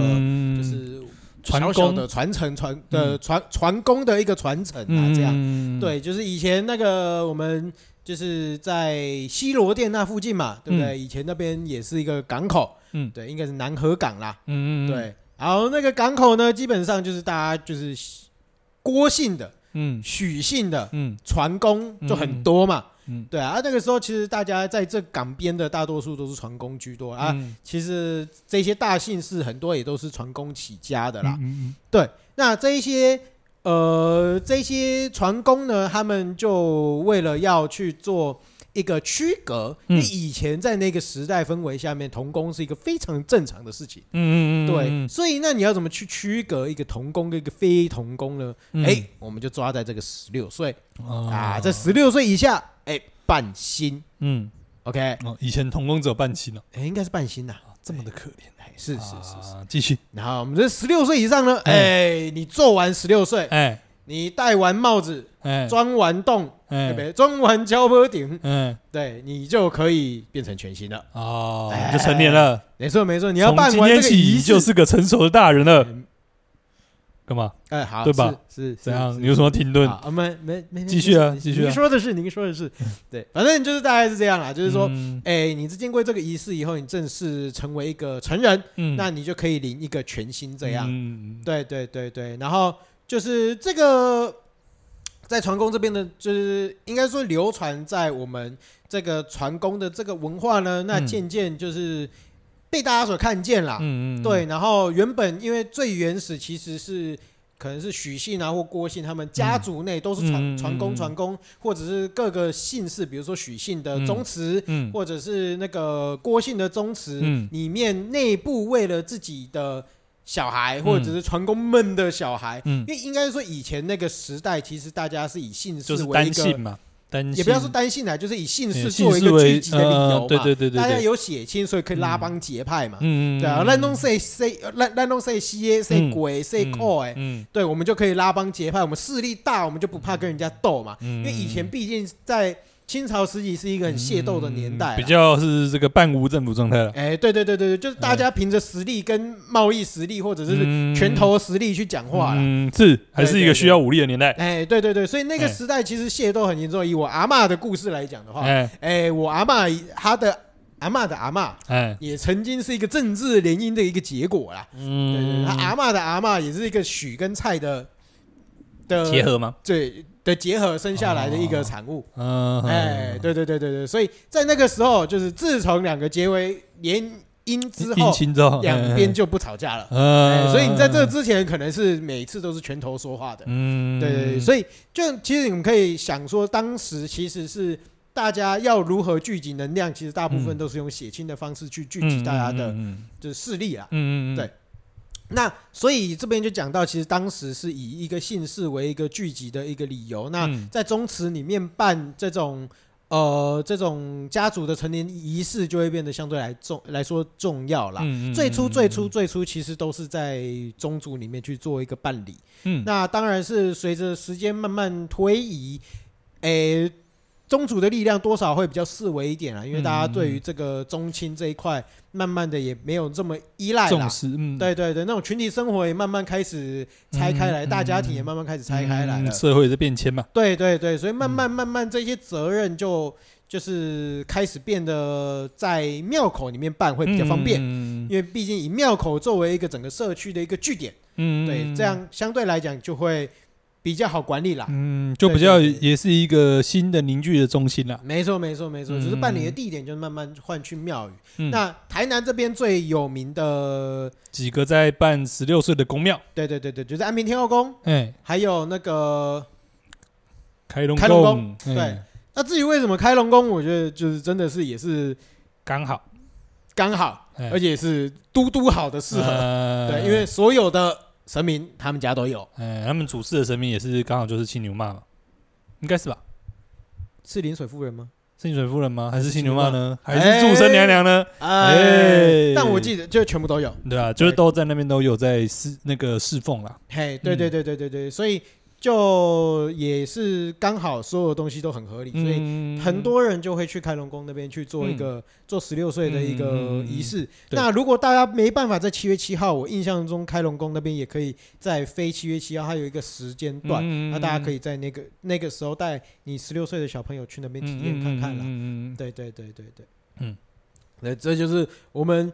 就是小小的传承传的传传功的一个传承啊，这样。对，就是以前那个我们就是在西罗店那附近嘛，对不对？以前那边也是一个港口，嗯，对，应该是南河港啦，嗯嗯，对，然后那个港口呢，基本上就是大家就是郭姓的，嗯，许姓的，嗯，传功就很多嘛。嗯，对啊，那个时候其实大家在这港边的大多数都是船工居多啊。其实这些大姓氏很多也都是船工起家的啦。嗯，对，那这一些呃这些船工呢，他们就为了要去做一个区隔，因为以前在那个时代氛围下面，童工是一个非常正常的事情。嗯嗯嗯，对，所以那你要怎么去区隔一个童工跟一个非童工呢？哎，我们就抓在这个十六岁啊，在十六岁以下，哎，半薪。嗯，OK。哦，以前童工只有半薪了，哎，应该是半薪呐，这么的可怜。哎，是是是是，继续。然后我们这十六岁以上呢，哎，你做完十六岁，哎。你戴完帽子，哎钻完洞，对不对？钻完胶坡顶，嗯，对，你就可以变成全新了哦，就成年了。没错没错，你要办完这个仪式，就是个成熟的大人了。干嘛？哎，好，对吧？是怎样？你有什么停顿？啊，没没没继续啊，继续。您说的是，您说的是，对，反正就是大概是这样啦。就是说，哎，你经过这个仪式以后，你正式成为一个成人，那你就可以领一个全新这样。对对对对，然后。就是这个，在船工这边的，就是应该说流传在我们这个船工的这个文化呢，那渐渐就是被大家所看见了。嗯嗯。对，然后原本因为最原始其实是可能是许姓啊或郭姓，他们家族内都是传传公传公，或者是各个姓氏，比如说许姓的宗祠，或者是那个郭姓的宗祠，里面内部为了自己的。小孩或者是传公们的小孩，嗯，因为应该说以前那个时代，其实大家是以姓氏为一个，也不要说单姓啊，就是以姓氏作为一个聚集的理由嘛。对对对对，大家有血亲，所以可以拉帮结派嘛。嗯对啊，烂东谁谁烂烂东西西谁鬼谁寇哎，嗯，对，我们就可以拉帮结派，我们势力大，我们就不怕跟人家斗嘛。因为以前毕竟在。清朝时期是一个很械斗的年代，比较是这个半无政府状态了。哎，对对对对对，就是大家凭着实力跟贸易实力或者是拳头实力去讲话了。嗯，是还是一个需要武力的年代。哎，对对对，所以那个时代其实械斗很严重。以我阿嬷的故事来讲的话，哎，我阿嬷她的阿嬷的阿嬷，哎，也曾经是一个政治联姻的一个结果啦。嗯，对对，他阿嬷的阿嬷也是一个许跟蔡的的结合吗？对。的结合生下来的一个产物，嗯，哎，对对对对对，所以在那个时候，就是自从两个结为联姻之后，两边就不吵架了，嗯，所以你在这之前可能是每次都是拳头说话的，嗯，对对，所以就其实你们可以想说，当时其实是大家要如何聚集能量，其实大部分都是用血亲的方式去聚集大家的，就是势力啊，嗯嗯，对。那所以这边就讲到，其实当时是以一个姓氏为一个聚集的一个理由。那在宗祠里面办这种呃这种家族的成年仪式，就会变得相对来重来说重要啦。最初最初最初其实都是在宗族里面去做一个办理。嗯，那当然是随着时间慢慢推移，诶。宗主的力量多少会比较四维一点啊，因为大家对于这个宗亲这一块，慢慢的也没有这么依赖了。重视，嗯，对对对，那种群体生活也慢慢开始拆开来，大家庭也慢慢开始拆开来了。社会的变迁嘛。对对对，所以慢慢慢慢这些责任就就是开始变得在庙口里面办会比较方便，因为毕竟以庙口作为一个整个社区的一个据点，嗯，对，这样相对来讲就会。比较好管理啦，嗯，就比较也是一个新的凝聚的中心啦。没错，没错，没错，只是办理的地点就慢慢换去庙宇。嗯、那台南这边最有名的几个在办十六岁的宫庙，对对对对，就是安平天后宫，哎、欸，还有那个开龙宫。对，欸、那至于为什么开龙宫，我觉得就是真的是也是刚好，刚好，欸、而且是嘟嘟好的适合。呃、对，因为所有的。神明他们家都有，哎，他们主祀的神明也是刚好就是青牛妈嘛，应该是吧？是临水夫人吗？是临水夫人吗？还是青牛妈呢？还是祝生娘娘呢？哎，但我记得就全部都有，对啊，就是都在那边都有在侍那个侍奉啦。嘿，对对对对对对，所以。就也是刚好所有东西都很合理，所以很多人就会去开龙宫那边去做一个做十六岁的一个仪式。那如果大家没办法在七月七号，我印象中开龙宫那边也可以在非七月七号，它有一个时间段，那大家可以在那个那个时候带你十六岁的小朋友去那边体验看看啦。对对对对对，嗯，那这就是我们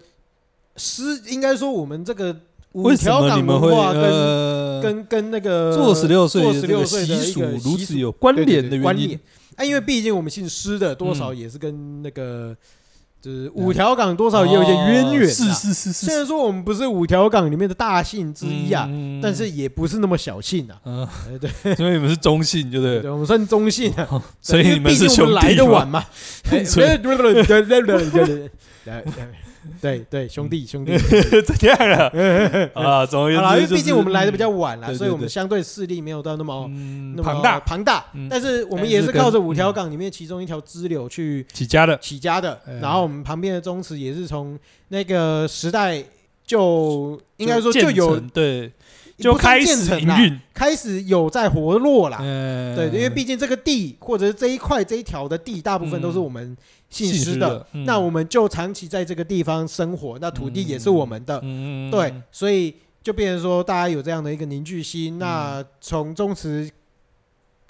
师应该说我们这个。为什么你们会呃跟跟那个做十六岁做十六岁的习俗如此有关联的原因？啊，因为毕竟我们姓施的，多少也是跟那个就是五条港多少也有一些渊源，是是是是。虽然说我们不是五条港里面的大姓之一啊，但是也不是那么小姓啊。嗯，对，所以你们是中姓，对不对？对，我们算中姓啊。所以你们是兄弟来的晚嘛？对对对对对对对。对对，兄弟兄弟，怎样了？啊，总而言之，因为毕竟我们来的比较晚了，所以我们相对势力没有到那么那么庞大庞大。但是我们也是靠着五条港里面其中一条支流去起家的起家的。然后我们旁边的宗祠也是从那个时代就应该说就有对，就开始营运，开始有在活络了。对，因为毕竟这个地或者是这一块这一条的地，大部分都是我们。姓施的，嗯、那我们就长期在这个地方生活，那土地也是我们的，嗯、对，所以就变成说大家有这样的一个凝聚心。嗯、那从宗祠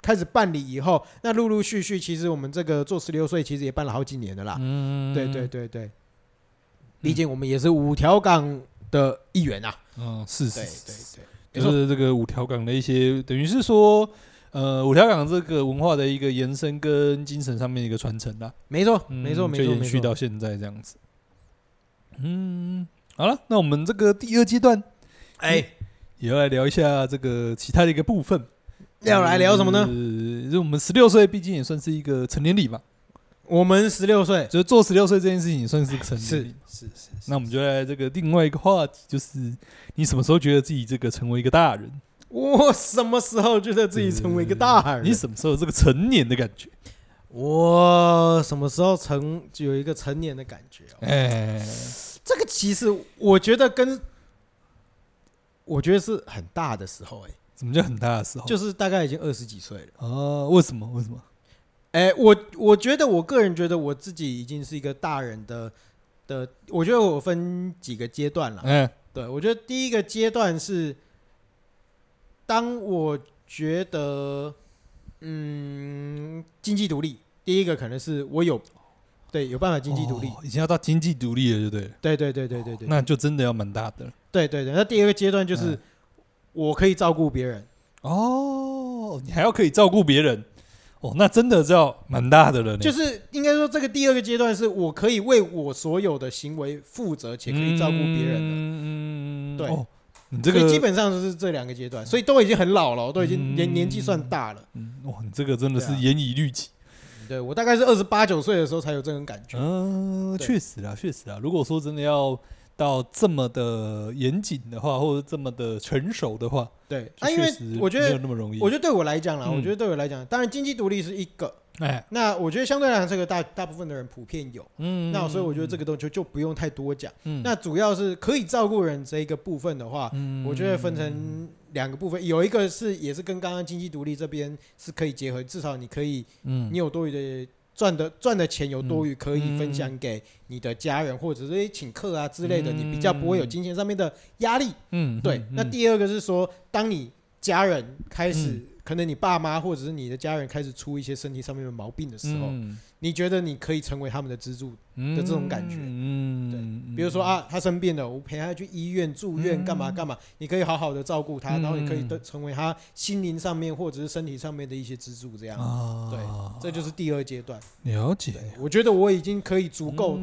开始办理以后，那陆陆续续，其实我们这个做十六岁，其实也办了好几年的啦。嗯，对对对对，毕竟我们也是五条港的一员啊。嗯，是是是，对对对，就是这个五条港的一些，等于是说。呃，五条港这个文化的一个延伸跟精神上面的一个传承啦，没错，没错，没错，就延续到现在这样子。嗯，好了，那我们这个第二阶段，哎，也要来聊一下这个其他的一个部分。要来聊什么呢？就我们十六岁，毕竟也算是一个成年礼嘛。我们十六岁，就是做十六岁这件事情，也算是成年礼。是是是。那我们就来这个另外一个话题，就是你什么时候觉得自己这个成为一个大人？我什么时候觉得自己成为一个大人？你什么时候这个成年的感觉？我什么时候成就有一个成年的感觉？哎，这个其实我觉得跟我觉得是很大的时候。哎，什么叫很大的时候？就是大概已经二十几岁了。哦，为什么？为什么？哎，我我觉得我个人觉得我自己已经是一个大人的的。我觉得我分几个阶段了。嗯，对，我觉得第一个阶段是。当我觉得，嗯，经济独立，第一个可能是我有，对，有办法经济独立，已经要到经济独立了，对不对？对对对对对对，那就真的要蛮大的。对对对，那第二个阶段就是我可以照顾别人。哦，你还要可以照顾别人，哦，那真的叫蛮大的了。就是应该说，这个第二个阶段是我可以为我所有的行为负责，且可以照顾别人的。嗯嗯，对。所以基本上就是这两个阶段，所以都已经很老了，都已经年年纪算大了。嗯，哇，你这个真的是严以律己。对，我大概是二十八九岁的时候才有这种感觉。嗯，确实啊，确实啊。如果说真的要到这么的严谨的话，或者这么的成熟的话，对，啊，因为我觉得没有那么容易。我觉得对我来讲啦，我觉得对我来讲，当然经济独立是一个。哎，那我觉得相对来讲，这个大大部分的人普遍有，嗯，那所以我觉得这个东西就就不用太多讲，嗯，那主要是可以照顾人这一个部分的话，嗯，我觉得分成两个部分，有一个是也是跟刚刚经济独立这边是可以结合，至少你可以，嗯，你有多余的赚的赚的钱有多余可以分享给你的家人，或者是请客啊之类的，你比较不会有金钱上面的压力，嗯，对。那第二个是说，当你家人开始。可能你爸妈或者是你的家人开始出一些身体上面的毛病的时候，嗯、你觉得你可以成为他们的支柱的这种感觉，嗯，对，比如说啊，他生病了，我陪他去医院住院，干嘛干嘛，你可以好好的照顾他，然后你可以成为他心灵上面或者是身体上面的一些支柱，这样，啊、对，这就是第二阶段。了解，我觉得我已经可以足够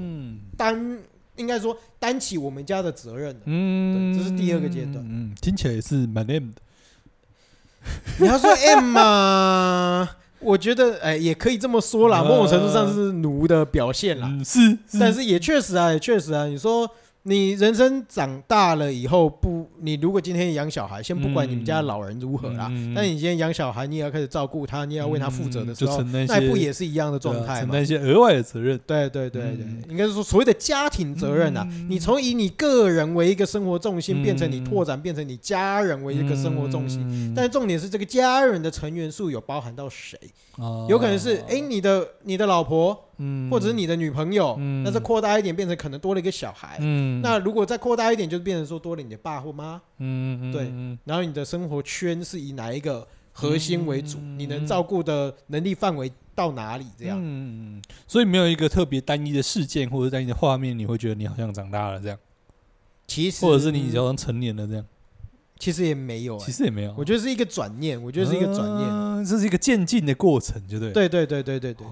担，嗯、应该说担起我们家的责任了。嗯，对，这是第二个阶段。嗯，听起来也是蛮 M 的。你要说 M 嘛，我觉得哎，也可以这么说啦。某种程度上是奴的表现啦。是，但是也确实啊，也确实啊。你说。你人生长大了以后，不，你如果今天养小孩，先不管你们家老人如何啦，但你今天养小孩，你也要开始照顾他，你也要为他负责的时候，那不也是一样的状态吗？承担一些额外的责任。对对对对，应该是说所谓的家庭责任啊。你从以你个人为一个生活重心，变成你拓展，变成你家人为一个生活重心。但是重点是，这个家人的成员数有包含到谁？有可能是哎，你的你的老婆。嗯，或者是你的女朋友，嗯那再扩大一点，变成可能多了一个小孩。嗯，那如果再扩大一点，就是变成说多了你的爸或妈。嗯，对。然后你的生活圈是以哪一个核心为主？你能照顾的能力范围到哪里？这样。嗯，所以没有一个特别单一的事件或者单一的画面，你会觉得你好像长大了这样。其实，或者是你好像成年了这样。其实也没有，其实也没有。我觉得是一个转念，我觉得是一个转念，这是一个渐进的过程，对不对？对对对对对对。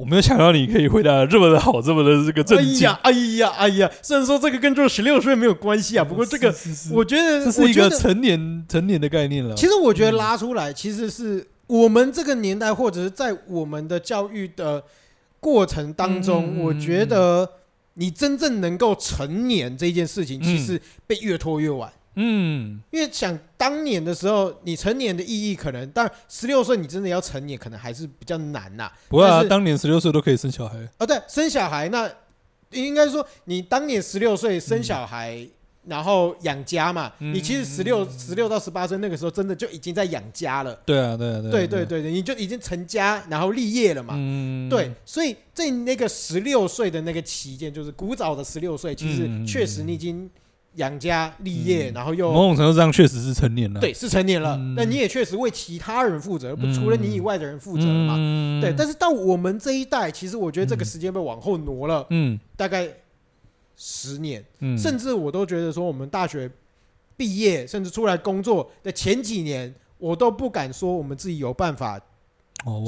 我没有想到你可以回答这么的好，这么的这个正经。哎呀，哎呀，哎呀！虽然说这个跟这十六岁没有关系啊，不过这个我觉得这是一个成年成年的概念了。其实我觉得拉出来，其实是我们这个年代，或者是在我们的教育的过程当中，我觉得你真正能够成年这件事情，其实被越拖越晚。嗯，因为想当年的时候，你成年的意义可能，但十六岁你真的要成年，可能还是比较难呐。不会啊，当年十六岁都可以生小孩。哦，对，生小孩那应该说你当年十六岁生小孩，然后养家嘛。你其实十六十六到十八岁那个时候，真的就已经在养家了。对啊，对啊，对对对对，你就已经成家，然后立业了嘛。嗯，对，所以在那个十六岁的那个期间，就是古早的十六岁，其实确实你已经。养家立业，然后又某种程度上确实是成年了，对，是成年了。那你也确实为其他人负责，不除了你以外的人负责了嘛？对。但是到我们这一代，其实我觉得这个时间被往后挪了，嗯，大概十年，甚至我都觉得说，我们大学毕业，甚至出来工作的前几年，我都不敢说我们自己有办法，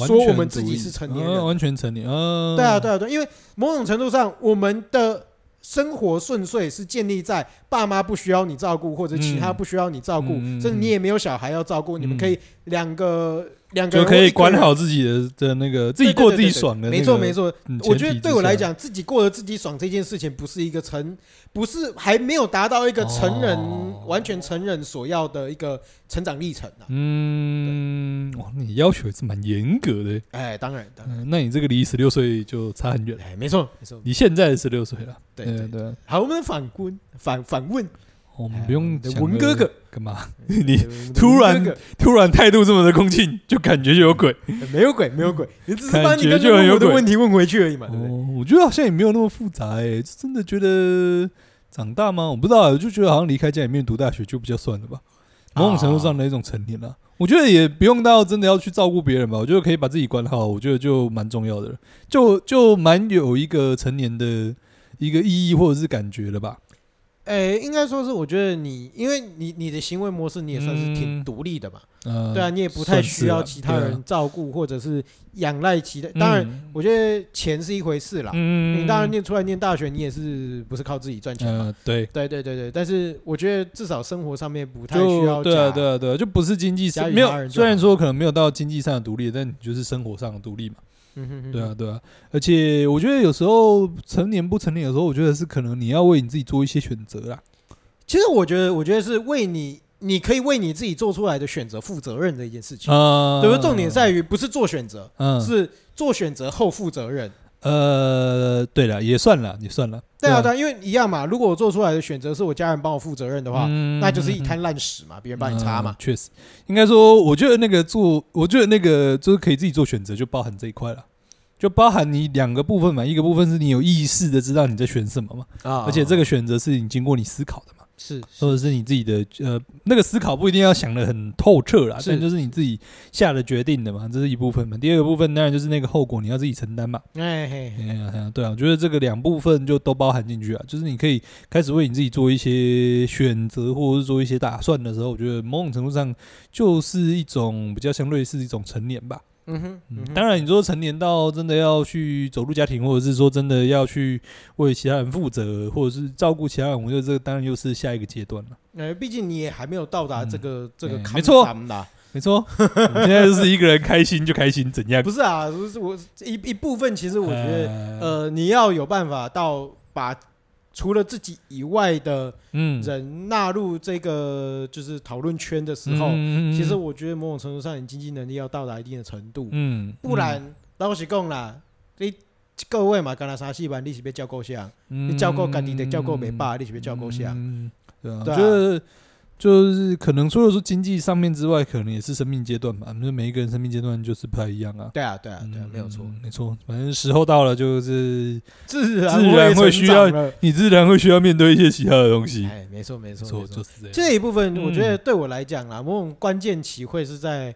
说我们自己是成年人，完全成年。对啊，对啊，对，因为某种程度上，我们的。生活顺遂是建立在爸妈不需要你照顾，或者其他不需要你照顾，甚至你也没有小孩要照顾，你们可以两个两个就可以管好自己的的那个自己过自己爽的。没错没错，我觉得对我来讲，自己过得自己爽这件事情不是一个成，不是还没有达到一个成人完全成人所要的一个成长历程啊。嗯，哇，你要求也是蛮严格的。哎，当然当然，那你这个离十六岁就差很远。哎，没错没错，你现在十六岁了。对对对，好，我们反观反反问，我们不用文哥哥干嘛？你突然突然态度这么的恭敬，就感觉就有鬼？没有鬼，没有鬼，你只是把你刚刚有的问题问回去而已嘛。哦，我觉得好像也没有那么复杂哎，真的觉得长大吗？我不知道，我就觉得好像离开家里面读大学就比较算了吧，某种程度上的一种成年了。我觉得也不用到真的要去照顾别人吧，我觉得可以把自己管好，我觉得就蛮重要的，就就蛮有一个成年的。一个意义或者是感觉了吧？诶，应该说是，我觉得你，因为你你的行为模式，你也算是挺独立的嘛。嗯，对啊，你也不太需要其他人照顾，或者是仰赖其他。当然，我觉得钱是一回事啦。嗯，你当然念出来念大学，你也是不是靠自己赚钱嘛？对，对对对对。但是我觉得至少生活上面不太需要。对啊对啊对啊，就不是经济上没有，虽然说可能没有到经济上的独立，但你就是生活上的独立嘛。嗯哼哼，对啊，对啊，而且我觉得有时候成年不成年的时候，我觉得是可能你要为你自己做一些选择啦。其实我觉得，我觉得是为你，你可以为你自己做出来的选择负责任的一件事情。啊，对？重点在于不是做选择，嗯，是做选择后负责任。呃，对了，也算了，也算了。对啊，对啊，因为一样嘛。如果我做出来的选择是我家人帮我负责任的话，那就是一滩烂屎嘛，别人帮你擦嘛。确实，应该说，我觉得那个做，我觉得那个就是可以自己做选择，就包含这一块了，就包含你两个部分嘛。一个部分是你有意识的知道你在选什么嘛，而且这个选择是你经过你思考的嘛。是，或者是你自己的呃，那个思考不一定要想得很透彻啦，但就是你自己下的决定的嘛，这是一部分嘛。第二个部分当然就是那个后果你要自己承担嘛。哎嘿，哎呀，对啊，我觉得这个两部分就都包含进去啊，就是你可以开始为你自己做一些选择，或者是做一些打算的时候，我觉得某种程度上就是一种比较相对是一种成年吧。嗯哼，嗯，当然你说成年到真的要去走入家庭，或者是说真的要去为其他人负责，或者是照顾其他人，我觉得这个当然又是下一个阶段了。呃，毕竟你也还没有到达这个、嗯、这个坎，没错，没错。你现在就是一个人开心就开心，怎样？不是啊，不是我一一部分，其实我觉得，呃，呃，你要有办法到把。除了自己以外的人纳入这个就是讨论圈的时候，其实我觉得某种程度上，你经济能力要到达一定的程度，不然老实讲啦，你各位嘛，干了啥戏班，你是被叫够相，你叫够干你的叫够没爸，你是被叫够香，对。就是可能除了说经济上面之外，可能也是生命阶段吧。就每一个人生命阶段就是不太一样啊。对啊，对啊，对啊，没有错，没错。反正时候到了，就是 自然自然会需要你，自然会需要面对一些其他的东西。哎，没错，没错，没错，就是这样。这一部分，我觉得对我来讲啊，某种关键期会是在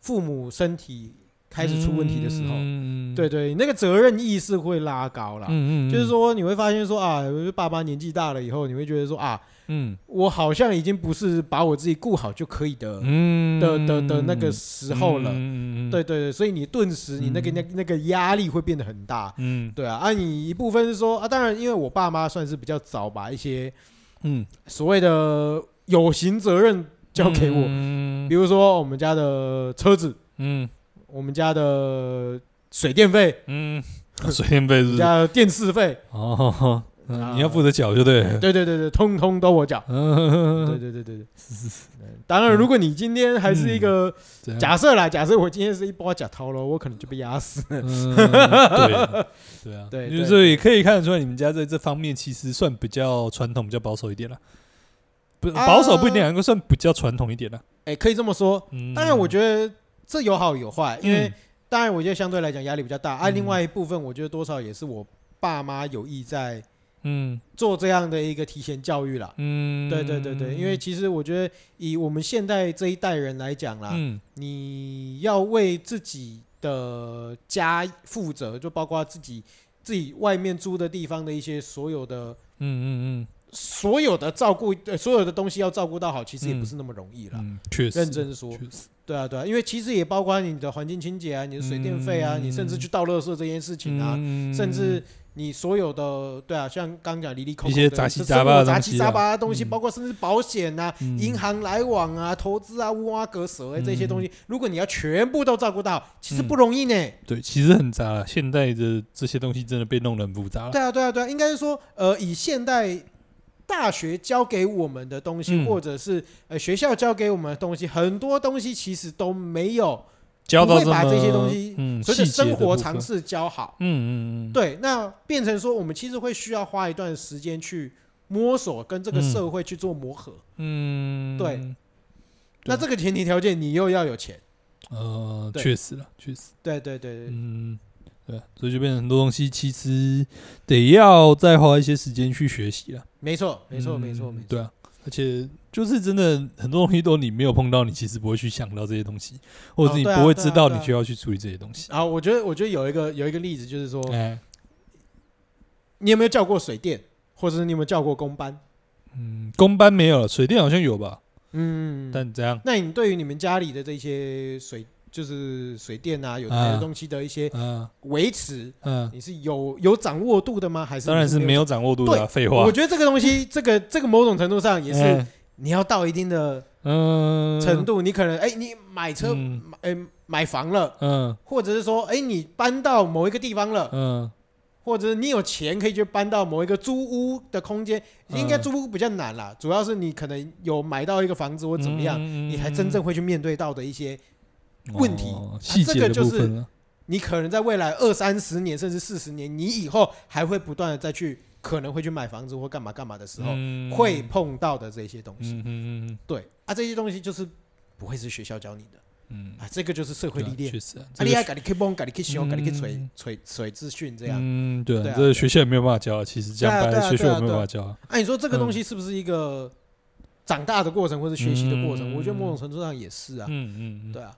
父母身体开始出问题的时候，嗯、对，对对，那个责任意识会拉高了。嗯嗯，就是说你会发现说啊，爸爸年纪大了以后，你会觉得说啊，嗯，我好像已经不是把我自己顾好就可以的，嗯、的的的那个时候了。嗯、对对对，所以你顿时你那个那那个压力会变得很大。嗯，对啊，啊，你一部分是说啊，当然因为我爸妈算是比较早把一些嗯。所谓的有形责任交给我，嗯、比如说我们家的车子，嗯。我们家的水电费，嗯，水电费是？家的电视费。哦，你要负责缴就对，对对对对，通通都我缴，对对对对 对。当然，如果你今天还是一个假设啦，假设我今天是一包假掏了，我可能就被压死。对对啊，对，就是也可以看得出来，你们家在这方面其实算比较传统、比较保守一点了。不保守不一定能够算比较传统一点了。哎，可以这么说。当然，我觉得。这有好有坏，因为当然我觉得相对来讲压力比较大，啊，另外一部分我觉得多少也是我爸妈有意在，嗯，做这样的一个提前教育啦，嗯，对对对对，因为其实我觉得以我们现在这一代人来讲啦，嗯，你要为自己的家负责，就包括自己自己外面租的地方的一些所有的，嗯嗯嗯，所有的照顾，呃，所有的东西要照顾到好，其实也不是那么容易啦，嗯，确实，认真说，确实。对啊，对啊，因为其实也包括你的环境清洁啊，你的水电费啊，嗯、你甚至去倒垃圾这件事情啊，嗯、甚至你所有的对啊，像刚讲离离口一些杂七杂八、杂七杂八的东西，嗯、包括甚至保险啊、嗯、银行来往啊、投资啊、乌阿格蛇这些东西，嗯、如果你要全部都照顾到，其实不容易呢。嗯、对，其实很杂。现在的这些东西真的被弄得很复杂了。对啊，对啊，对啊，应该是说，呃，以现代。大学教给我们的东西，或者是呃学校教给我们的东西，很多东西其实都没有教到，不会把这些东西，嗯所以生活常识教好。嗯嗯嗯，对，那变成说我们其实会需要花一段时间去摸索，跟这个社会去做磨合。嗯，对。那这个前提条件，你又要有钱。呃，确实了，确实。对对对对，嗯。对，所以就变成很多东西，其实得要再花一些时间去学习了。没错，没错，没错，没错。对啊，而且就是真的很多东西都你没有碰到，你其实不会去想到这些东西，或者是你不会知道你需要去处理这些东西。啊，我觉得，我觉得有一个有一个例子，就是说，你有没有叫过水电，或者是你有没有叫过工班？嗯，工班没有，水电好像有吧？嗯，但怎样？那你对于你们家里的这些水？就是水电啊，有这些东西的一些维持，嗯，你是有有掌握度的吗？还是当然是没有掌握度的，废话。我觉得这个东西，这个这个某种程度上也是你要到一定的嗯。程度，你可能哎，你买车哎买房了，嗯，或者是说哎你搬到某一个地方了，嗯，或者是你有钱可以去搬到某一个租屋的空间，应该租屋比较难啦，主要是你可能有买到一个房子或怎么样，你才真正会去面对到的一些。问题，哦啊、这个就是你可能在未来二三十年甚至四十年，你以后还会不断的再去，可能会去买房子或干嘛干嘛的时候，嗯、会碰到的这些东西。嗯嗯嗯，对啊，这些东西就是不会是学校教你的。嗯啊，这个就是社会历练。确实啊，啊，你还赶紧去帮，赶紧去修，赶紧去锤锤锤资讯这样。嗯，对啊，这个学校也没有办法教，其实这样白学校也没有办法教。啊，你说这个东西是不是一个长大的过程或者学习的过程？我觉得某种程度上也是啊。嗯嗯，对啊。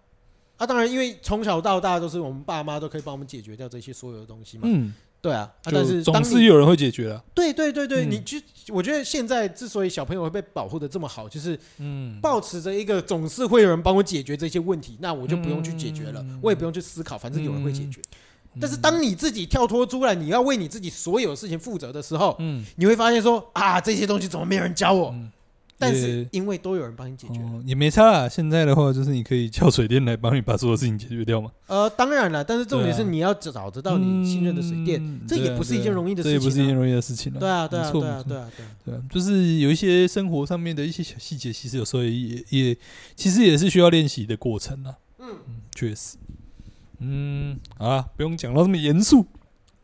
啊，当然，因为从小到大都是我们爸妈都可以帮我们解决掉这些所有的东西嘛。嗯，对啊。但是总是有人会解决的。对对对对，你就我觉得现在之所以小朋友会被保护的这么好，就是嗯，保持着一个总是会有人帮我解决这些问题，那我就不用去解决了，我也不用去思考，反正有人会解决。但是当你自己跳脱出来，你要为你自己所有事情负责的时候，嗯，你会发现说啊，这些东西怎么没有人教我？但是因为都有人帮你解决，哦，也没差啦。现在的话，就是你可以叫水电来帮你把所有事情解决掉嘛。呃，当然了，但是重点是你要找得到你信任的水电，嗯、这也不是一件容易的事情，啊。这也不是一件容易的事情了。对啊，对啊，对啊，对啊，对啊，就是有一些生活上面的一些小细节，其实有时候也也其实也是需要练习的过程啊。嗯，确实。嗯，好啊，不用讲到这么严肃。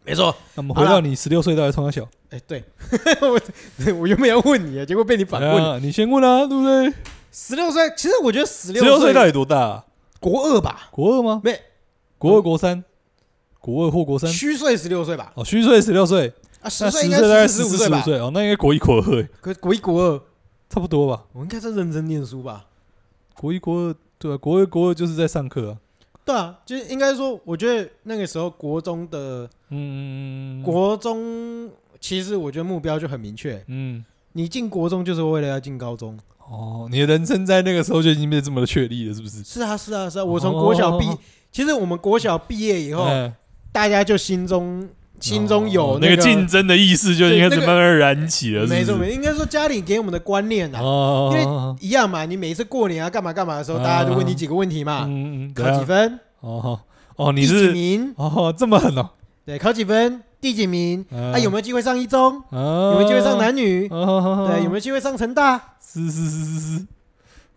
没错，那么回到你十六岁到底从小？哎，对，我我原本要问你啊，结果被你反问。你先问啊，对不对？十六岁，其实我觉得十六十六岁到底多大？啊国二吧？国二吗？没，国二国三，国二或国三，虚岁十六岁吧？哦，虚岁十六岁啊，十岁应该是十五岁吧？哦，那应该国一国二，国国一国二差不多吧？我应该在认真念书吧？国一国二对啊，国二国二就是在上课啊。对啊，就是应该说，我觉得那个时候国中的，嗯，国中其实我觉得目标就很明确，嗯，你进国中就是为了要进高中。哦，你的人生在那个时候就已经变这么的确立了，是不是？是啊，是啊，是啊。我从国小毕，其实我们国小毕业以后，大家就心中心中有那个竞争的意识，就应该慢慢燃起了。没错，没错，应该说家里给我们的观念啊，因为一样嘛，你每次过年啊，干嘛干嘛的时候，大家就问你几个问题嘛，嗯嗯考几分？哦哦，你是名？哦，这么狠哦？对，考几分？第几名？啊，有没有机会上一中？有没有机会上男女？对，有没有机会上成大？是是是是是。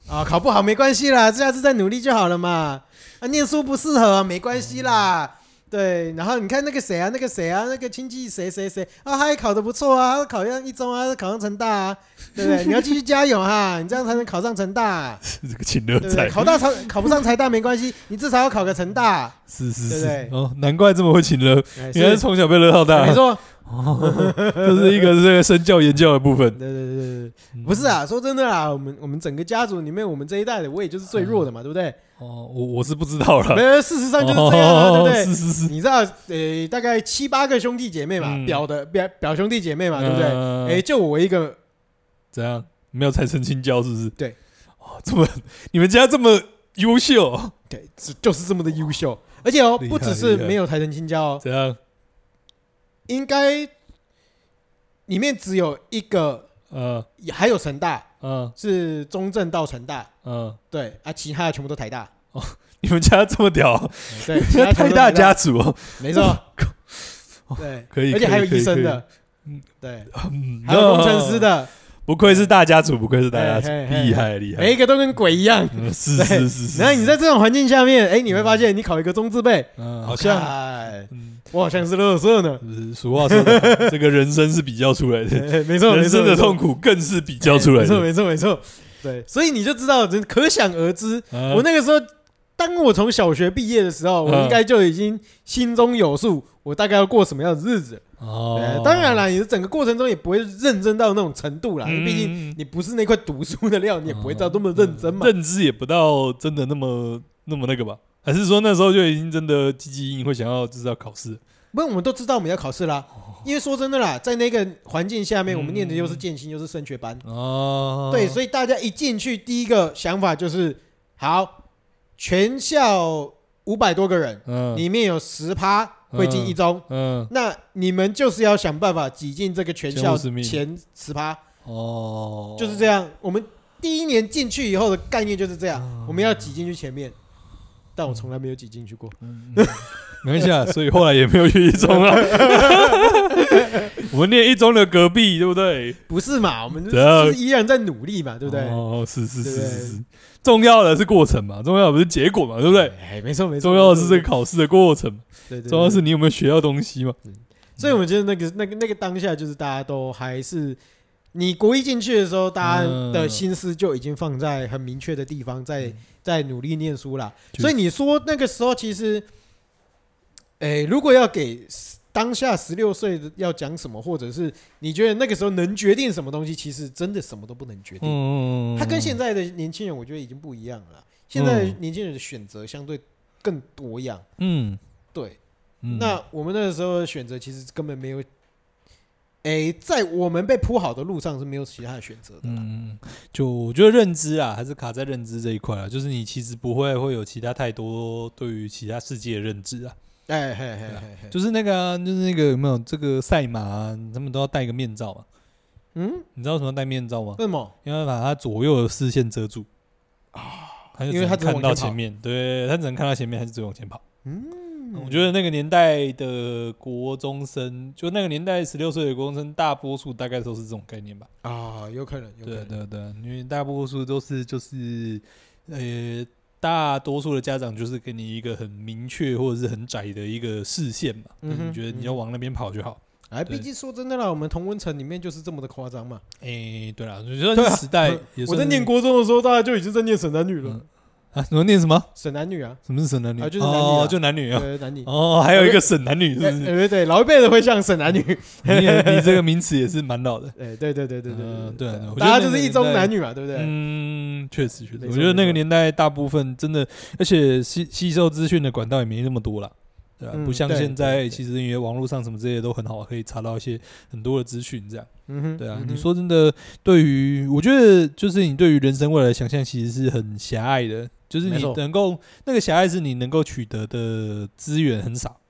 啊，考不好没关系啦，这下次再努力就好了嘛。啊，念书不适合没关系啦。对，然后你看那个谁啊，那个谁啊，那个亲戚谁谁谁啊，他也考得不错啊，他考上一中啊，考上成大啊，对不对？你要继续加油哈，你这样才能考上成大啊。这个请乐在。考大考考不上财大没关系，你至少要考个成大。是是是。哦，难怪这么会请乐，原来是从小被乐到大。没错。哦，这是一个这个身教言教的部分。对对对对，不是啊，说真的啊，我们我们整个家族里面，我们这一代的，我也就是最弱的嘛，对不对？哦，我我是不知道了。没有，事实上就是这样啊，对不对？是是是。你知道，呃，大概七八个兄弟姐妹嘛，表的表表兄弟姐妹嘛，对不对？哎，就我一个，怎样？没有财神亲教是不是？对。哦，这么你们家这么优秀？对，就是这么的优秀。而且哦，不只是没有财神亲教哦。怎样？应该里面只有一个，呃，还有成大，嗯，是中正到成大，嗯，对啊，其他的全部都台大。哦，你们家这么屌？对，台大家族，没错。对，可以，而且还有医生的，嗯，对，还有工程师的。不愧是大家族，不愧是大家族，厉害厉害，每一个都跟鬼一样。是是是。然后你在这种环境下面，哎，你会发现你考一个中字辈，嗯，好像，我好像是乐色呢。俗话说，这个人生是比较出来的，没错，人生的痛苦更是比较出来的，没错没错没错。对，所以你就知道，可想而知，我那个时候，当我从小学毕业的时候，我应该就已经心中有数，我大概要过什么样的日子。哦，当然了，你的整个过程中也不会认真到那种程度啦。毕竟你不是那块读书的料，你也不会到这么认真嘛。认知也不到真的那么那么那个吧？还是说那时候就已经真的积极应会想要知道考试？不，我们都知道我们要考试啦。因为说真的啦，在那个环境下面，我们念的又是建新，又是升学班。哦，对，所以大家一进去，第一个想法就是：好，全校五百多个人，里面有十趴。会进一中，嗯，那你们就是要想办法挤进这个全校前十趴哦，就是这样。我们第一年进去以后的概念就是这样，我们要挤进去前面，但我从来没有挤进去过，没关系啊，所以后来也没有去一中啊。我们念一中的隔壁，对不对？不是嘛？我们就是依然在努力嘛，对不对？哦，是是是是是。重要的是过程嘛，重要的不是结果嘛，对不对？哎，没错没错，重要的是这个考试的过程。对，重要是你有没有学到东西嘛？所以我觉得那个那个那个当下，就是大家都还是你国一进去的时候，大家的心思就已经放在很明确的地方，在在努力念书啦。所以你说那个时候，其实，哎，如果要给当下十六岁的要讲什么，或者是你觉得那个时候能决定什么东西，其实真的什么都不能决定。嗯，他跟现在的年轻人，我觉得已经不一样了。现在年轻人的选择相对更多样。嗯，对。那我们那个时候的选择，其实根本没有。哎，在我们被铺好的路上是没有其他的选择的。嗯，就我觉得认知啊，还是卡在认知这一块啊。就是你其实不会会有其他太多对于其他世界的认知啊。哎嘿嘿嘿，就是那个、啊，就是那个有没有这个赛马、啊，他们都要戴个面罩嘛？嗯，你知道为什么戴面罩吗？为什么？因为把他左右的视线遮住啊，他就只能看到前面，对，他只能看到前面，还是只往前跑？嗯，我觉得那个年代的国中生，就那个年代十六岁的国中生，大多数大概都是这种概念吧？啊，有可能，有可能，对对对，因为大多数都是就是呃。大多数的家长就是给你一个很明确或者是很窄的一个视线嘛，嗯、哼你觉得你要往那边跑就好。哎，毕竟说真的啦，我们同温层里面就是这么的夸张嘛。哎，对啦，我觉得时代，我在念国中的时候，大家就已经在念神男女了。啊，什么念什么？省男女啊？什么是省男女？啊，就是男女啊，就男女啊，对男女。哦，还有一个省男女，是不是？对对对，老一辈的会像省男女。你你这个名词也是蛮老的。对对对对对对对，大家就是一中男女嘛，对不对？嗯，确实确实。我觉得那个年代大部分真的，而且吸吸收资讯的管道也没那么多了。对啊，不像现在，其实因为网络上什么这些都很好，可以查到一些很多的资讯，这样。嗯哼，对啊。你说真的，对于我觉得，就是你对于人生未来的想象，其实是很狭隘的，就是你能够那个狭隘是你能够取得的资源很少。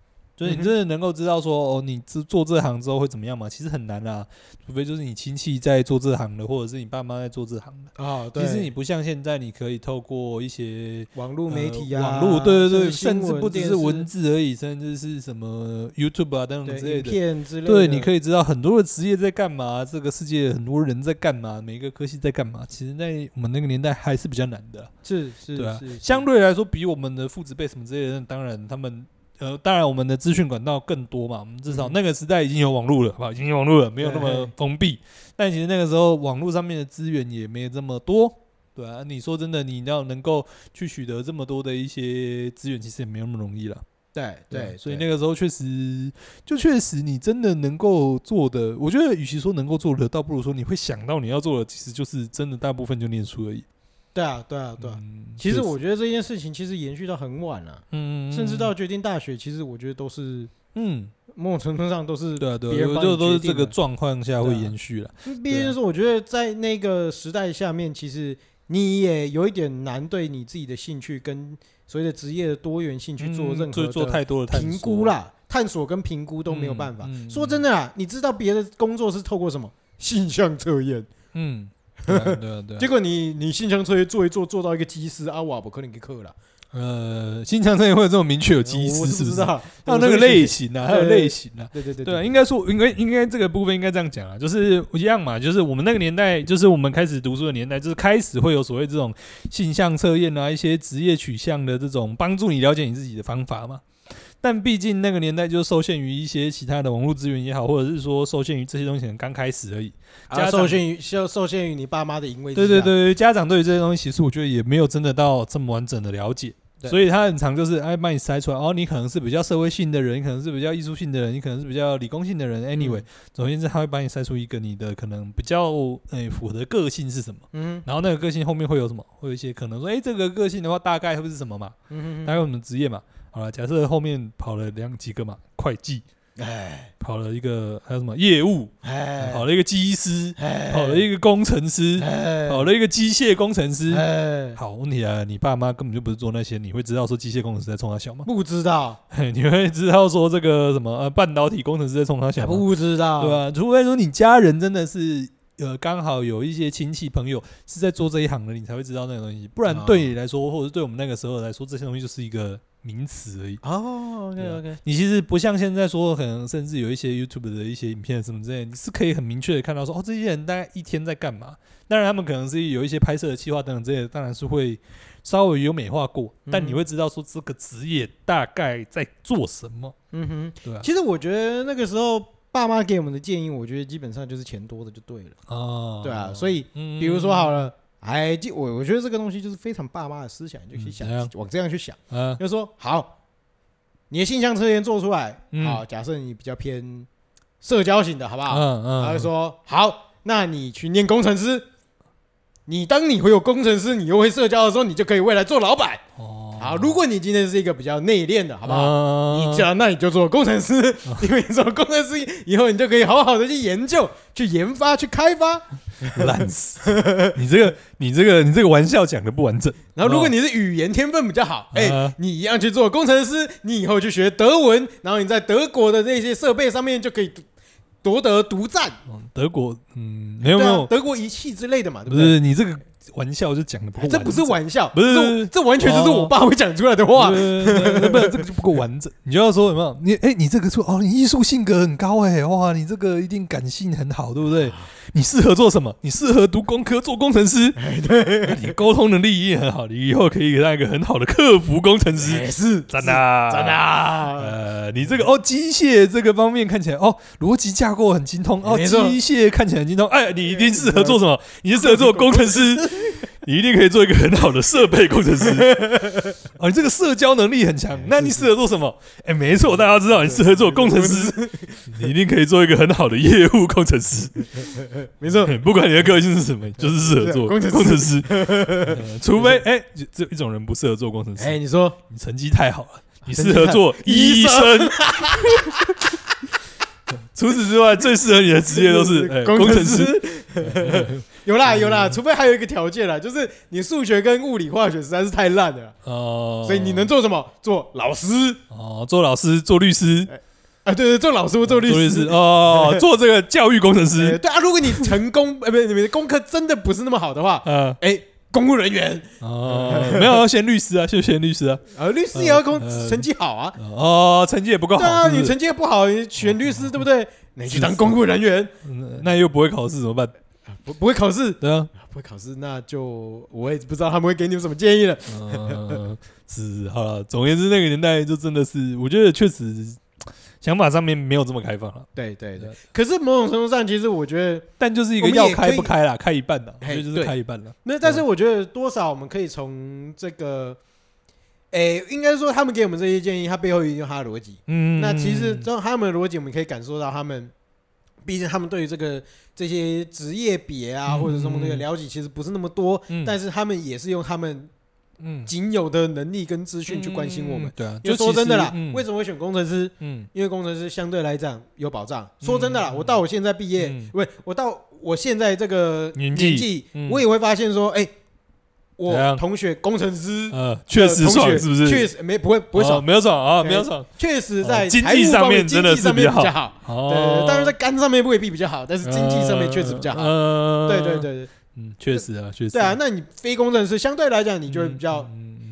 所以你真的能够知道说哦，你做做这行之后会怎么样吗？其实很难啊，除非就是你亲戚在做这行的，或者是你爸妈在做这行的啊。其实你不像现在，你可以透过一些网络媒体啊，网络对对对，甚至不只是文字而已，甚至是什么 YouTube 啊等等之类的片之类的。对，你可以知道很多的职业在干嘛，这个世界很多人在干嘛，每一个科系在干嘛。其实，在我们那个年代还是比较难的，是是，对啊，相对来说，比我们的父子辈什么之类的，当然他们。呃，当然，我们的资讯管道更多嘛。我们至少那个时代已经有网络了，好吧？已经有网络了，没有那么封闭。但其实那个时候，网络上面的资源也没有这么多，对啊。你说真的，你要能够去取得这么多的一些资源，其实也没有那么容易了。对对，所以那个时候确实，就确实你真的能够做的，我觉得与其说能够做的，倒不如说你会想到你要做的，其实就是真的大部分就念书而已。对啊，对啊，对啊。其实我觉得这件事情其实延续到很晚了，嗯，甚至到决定大学，其实我觉得都是，嗯，某种程度上都是对啊，对，就都是这个状况下会延续了。毕竟就是我觉得在那个时代下面，其实你也有一点难对你自己的兴趣跟所谓的职业的多元性去做任何做太多的评估啦，探索跟评估都没有办法。说真的啊，你知道别的工作是透过什么 性向测验？嗯。对啊，对啊，对啊。结果你你性向测验做一做，做到一个机师阿瓦，不可能给克了。呃，性向测也会有这种明确有机师，是不是？还有那个类型啊，还有类型啊。对对对对，应该说，应该应该这个部分应该这样讲啊，就是一样嘛，就是我们那个年代，就是我们开始读书的年代，就是开始会有所谓这种性向测验啊，一些职业取向的这种帮助你了解你自己的方法嘛。但毕竟那个年代就受限于一些其他的网络资源也好，或者是说受限于这些东西刚开始而已。加受限于受受限于你爸妈的淫威。对对对，家长对于这些东西，其实我觉得也没有真的到这么完整的了解，所以他很常就是哎把你筛出来，哦，你可能是比较社会性的人，你可能是比较艺术性的人，你可能是比较理工性的人。Anyway，总而言之，他会把你筛出一个你的可能比较哎符合的个性是什么。嗯。然后那个个性后面会有什么？会有一些可能说，哎，这个个性的话大概会是什么嘛？嗯嗯。大概我们职业嘛。好了，假设后面跑了两几个嘛，会计，哎，跑了一个还有什么业务，哎，跑了一个机师，哎，跑了一个工程师，哎，跑了一个机械工程师，哎，好问题啊，你爸妈根本就不是做那些，你会知道说机械工程师在冲他笑吗？不知道，你会知道说这个什么呃半导体工程师在冲他笑吗？不知道，对吧？除非说你家人真的是呃刚好有一些亲戚朋友是在做这一行的，你才会知道那个东西，不然对你来说，或者是对我们那个时候来说，这些东西就是一个。名词而已哦，OK OK，你其实不像现在说，可能甚至有一些 YouTube 的一些影片什么之类，你是可以很明确的看到说，哦，这些人大概一天在干嘛？当然，他们可能是有一些拍摄的计划等等之类的，当然是会稍微有美化过，但你会知道说这个职业大概在做什么。嗯哼，对啊。其实我觉得那个时候爸妈给我们的建议，我觉得基本上就是钱多的就对了。哦，对啊，所以比如说好了。哎，就我我觉得这个东西就是非常爸妈的思想，你就去想，往这样去想，就是说好，你的性向测验做出来，好，假设你比较偏社交型的，好不好？嗯嗯，他就说好，那你去念工程师，你当你会有工程师，你又会社交的时候，你就可以未来做老板。好，如果你今天是一个比较内敛的，好不好？你这样，那你就做工程师，因为你做工程师以后，你就可以好好的去研究、去研发、去开发。烂死！你这个、你这个、你这个玩笑讲的不完整。然后，如果你是语言天分比较好，哎，你一样去做工程师，你以后去学德文，然后你在德国的那些设备上面就可以夺得独占。德国，嗯，没有没有，德国仪器之类的嘛，对不对？不是你这个。玩笑就讲的不够，这不是玩笑，不是，这完全就是我爸会讲出来的话，不是，这个就不够完整。你就要说什么？你哎，你这个说哦，你艺术性格很高哎，哇，你这个一定感性很好，对不对？你适合做什么？你适合读工科做工程师，对，你沟通能力也很好，你以后可以当一个很好的客服工程师，是真的，真的。呃，你这个哦，机械这个方面看起来哦，逻辑架构很精通哦，机械看起来很精通，哎，你一定适合做什么？你就适合做工程师。你一定可以做一个很好的设备工程师。哦，你这个社交能力很强，那你适合做什么？哎，没错，大家知道你适合做工程师，你一定可以做一个很好的业务工程师。没错，不管你的个性是什么，就是适合做工程师。除非哎，只有一种人不适合做工程师。哎，你说你成绩太好了，你适合做医生。除此之外，最适合你的职业都是工程师。有啦有啦，除非还有一个条件啦，就是你数学跟物理化学实在是太烂了哦。所以你能做什么？做老师哦，做老师，做律师。啊，对对，做老师或做律师哦，做这个教育工程师。对啊，如果你成功，呃，不是你们的功课真的不是那么好的话，嗯，哎，公务人员哦，没有要选律师啊，就选律师啊。啊，律师也要工成绩好啊。哦，成绩也不够好。对啊，你成绩也不好，你选律师对不对？你去当公务人员，那又不会考试怎么办？不不会考试，对啊，不会考试，那就我也不知道他们会给你们什么建议了。嗯，是好了，总而言之，那个年代就真的是，我觉得确实想法上面没有这么开放了。对对对，可是某种程度上，其实我觉得，但就是一个要开不开啦，开一半的，所以就是开一半了。那但是我觉得多少我们可以从这个。诶、欸，应该说他们给我们这些建议，他背后一定有他的逻辑。嗯，那其实从他们的逻辑，我们可以感受到他们，毕竟他们对于这个这些职业别啊，或者什么那个了解，其实不是那么多。嗯，但是他们也是用他们嗯仅有的能力跟资讯去关心我们。对啊，就说真的啦，为什么会选工程师？嗯，因为工程师相对来讲有保障。说真的啦，我到我现在毕业，不，我到我现在这个年纪，我也会发现说，哎。我同学工程师，呃，确实爽，是不是？确实没不会不会爽，没有爽啊，没有爽。确实在经济上面真的是比较好，对，当然在肝上面未必比较好，但是经济上面确实比较好。对对对对，嗯，确实啊，确实。对啊，那你非工程师相对来讲，你就会比较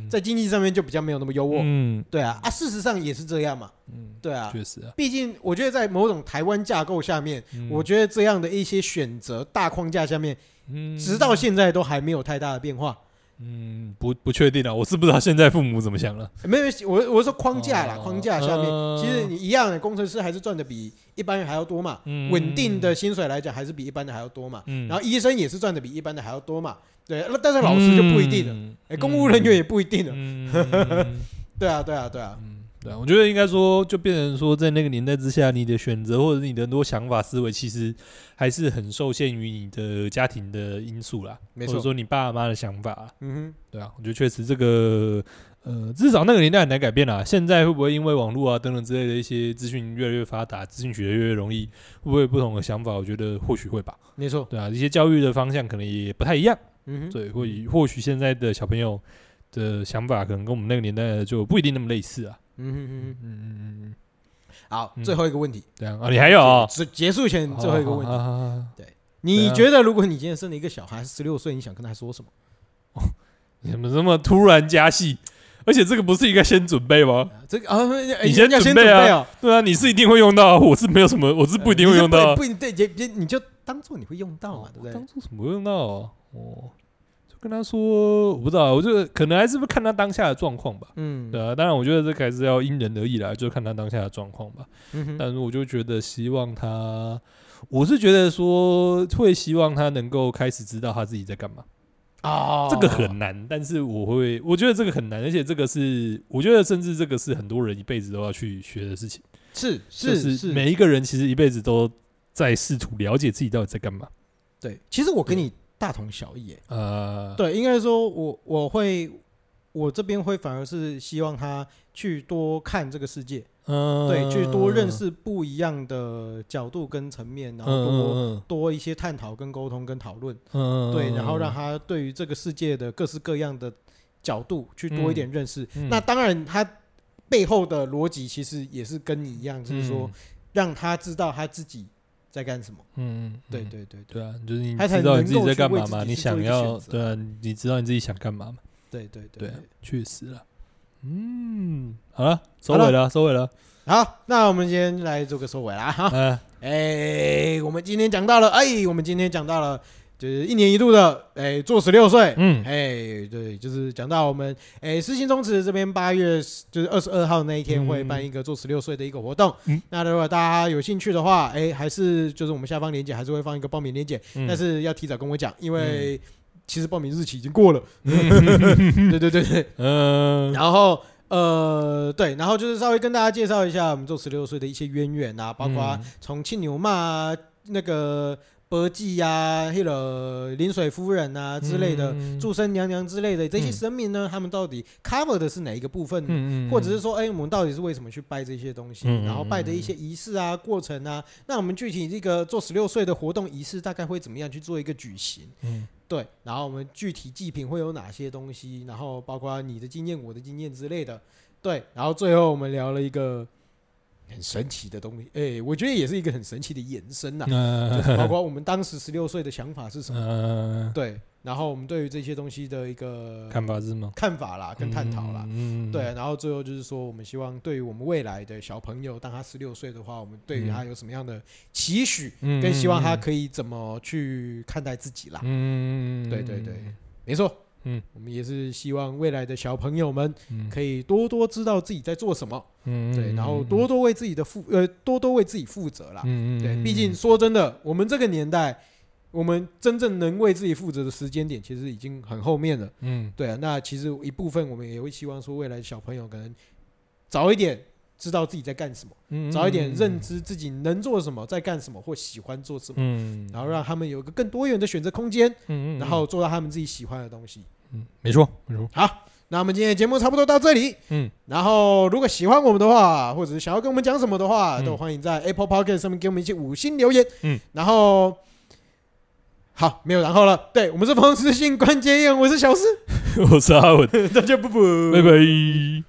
在经济上面就比较没有那么优渥。嗯，对啊，啊，事实上也是这样嘛。嗯，对啊，确实啊。毕竟我觉得在某种台湾架构下面，我觉得这样的一些选择大框架下面，直到现在都还没有太大的变化。嗯，不不确定了，我是不知道现在父母怎么想了。没有，我我说框架啦，框架下面，其实你一样的工程师还是赚的比一般人还要多嘛。稳定的薪水来讲，还是比一般的还要多嘛。然后医生也是赚的比一般的还要多嘛。对，那但是老师就不一定了，哎，公务人员也不一定了。对啊，对啊，对啊。对啊，我觉得应该说，就变成说，在那个年代之下，你的选择或者你的很多想法思维，其实还是很受限于你的家庭的因素啦。没错，或者说你爸妈的想法。嗯哼，对啊，我觉得确实这个，呃，至少那个年代很难改变啦。现在会不会因为网络啊等等之类的一些资讯越来越发达，资讯取得越来越容易，会不会有不同的想法？我觉得或许会吧。没错，对啊，一些教育的方向可能也不太一样。嗯哼，对，或许或许现在的小朋友的想法，可能跟我们那个年代就不一定那么类似啊。嗯嗯嗯嗯嗯嗯，好，最后一个问题，对啊，你还有？啊结结束前最后一个问题，对，你觉得如果你今天生了一个小孩，十六岁，你想跟他说什么？你怎么这么突然加戏？而且这个不是应该先准备吗？这个啊，你先准备啊，对啊，你是一定会用到，我是没有什么，我是不一定会用到，不一定对，也也你就当做你会用到嘛，对不对？当做什么会用到哦？跟他说，我不知道，我就可能还是不看他当下的状况吧。嗯，对啊，当然我觉得这个还是要因人而异啦，就看他当下的状况吧。嗯哼，但是我就觉得希望他，我是觉得说会希望他能够开始知道他自己在干嘛。啊，这个很难，但是我会，我觉得这个很难，而且这个是，我觉得甚至这个是很多人一辈子都要去学的事情。是是是，每一个人其实一辈子都在试图了解自己到底在干嘛。对，其实我跟你。大同小异，呃，对，应该说我我会我这边会反而是希望他去多看这个世界，嗯，对，去多认识不一样的角度跟层面，然后多多一些探讨跟沟通跟讨论，嗯，对，然后让他对于这个世界的各式各样的角度去多一点认识。那当然，他背后的逻辑其实也是跟你一样，就是说让他知道他自己。在干什么？嗯嗯，对对对对啊，就是你知道你自己在干嘛吗？你想要对啊，你知道你自己想干嘛吗？对对对，确实了。嗯，好了，收尾了，收尾了。好，那我们先来做个收尾啦。哈。嗯。哎，我们今天讲到了，哎，我们今天讲到了。就是一年一度的，哎，做十六岁，嗯，哎，对，就是讲到我们，哎，师青宗祠这边八月就是二十二号那一天会办一个做十六岁的一个活动。嗯，那如果大家有兴趣的话，哎，还是就是我们下方链接还是会放一个报名链接，但是要提早跟我讲，因为其实报名日期已经过了。对对对对，嗯，然后呃，对，然后就是稍微跟大家介绍一下我们做十六岁的一些渊源啊，包括从庆牛嘛那个。伯记呀，黑了临水夫人啊之类的，祝生娘娘之类的这些神明呢，他们到底 cover 的是哪一个部分？或者是说，哎，我们到底是为什么去拜这些东西？然后拜的一些仪式啊、过程啊，那我们具体这个做十六岁的活动仪式大概会怎么样去做一个举行？对，然后我们具体祭品会有哪些东西？然后包括你的经验、我的经验之类的。对，然后最后我们聊了一个。很神奇的东西，哎、欸，我觉得也是一个很神奇的延伸呐、啊，就是包括我们当时十六岁的想法是什么，对，然后我们对于这些东西的一个看法是吗？看法啦，跟探讨啦，对，然后最后就是说，我们希望对于我们未来的小朋友，当他十六岁的话，我们对于他有什么样的期许，跟希望他可以怎么去看待自己啦，嗯，对对对，没错。嗯，我们也是希望未来的小朋友们可以多多知道自己在做什么，嗯，对，然后多多为自己的负呃多多为自己负责啦，嗯，对，毕竟说真的，我们这个年代，我们真正能为自己负责的时间点，其实已经很后面了，嗯，对啊，那其实一部分我们也会希望说，未来的小朋友可能早一点。知道自己在干什么，早一点认知自己能做什么，在干什么或喜欢做什么，然后让他们有一个更多元的选择空间，然后做到他们自己喜欢的东西。嗯，没错，没错。好，那我们今天的节目差不多到这里。嗯，然后如果喜欢我们的话，或者是想要跟我们讲什么的话，都欢迎在 Apple Podcast 上面给我们一些五星留言。嗯，然后好，没有然后了。对，我们是风湿性关节炎，我是小施，我是阿文，大家不不，拜拜。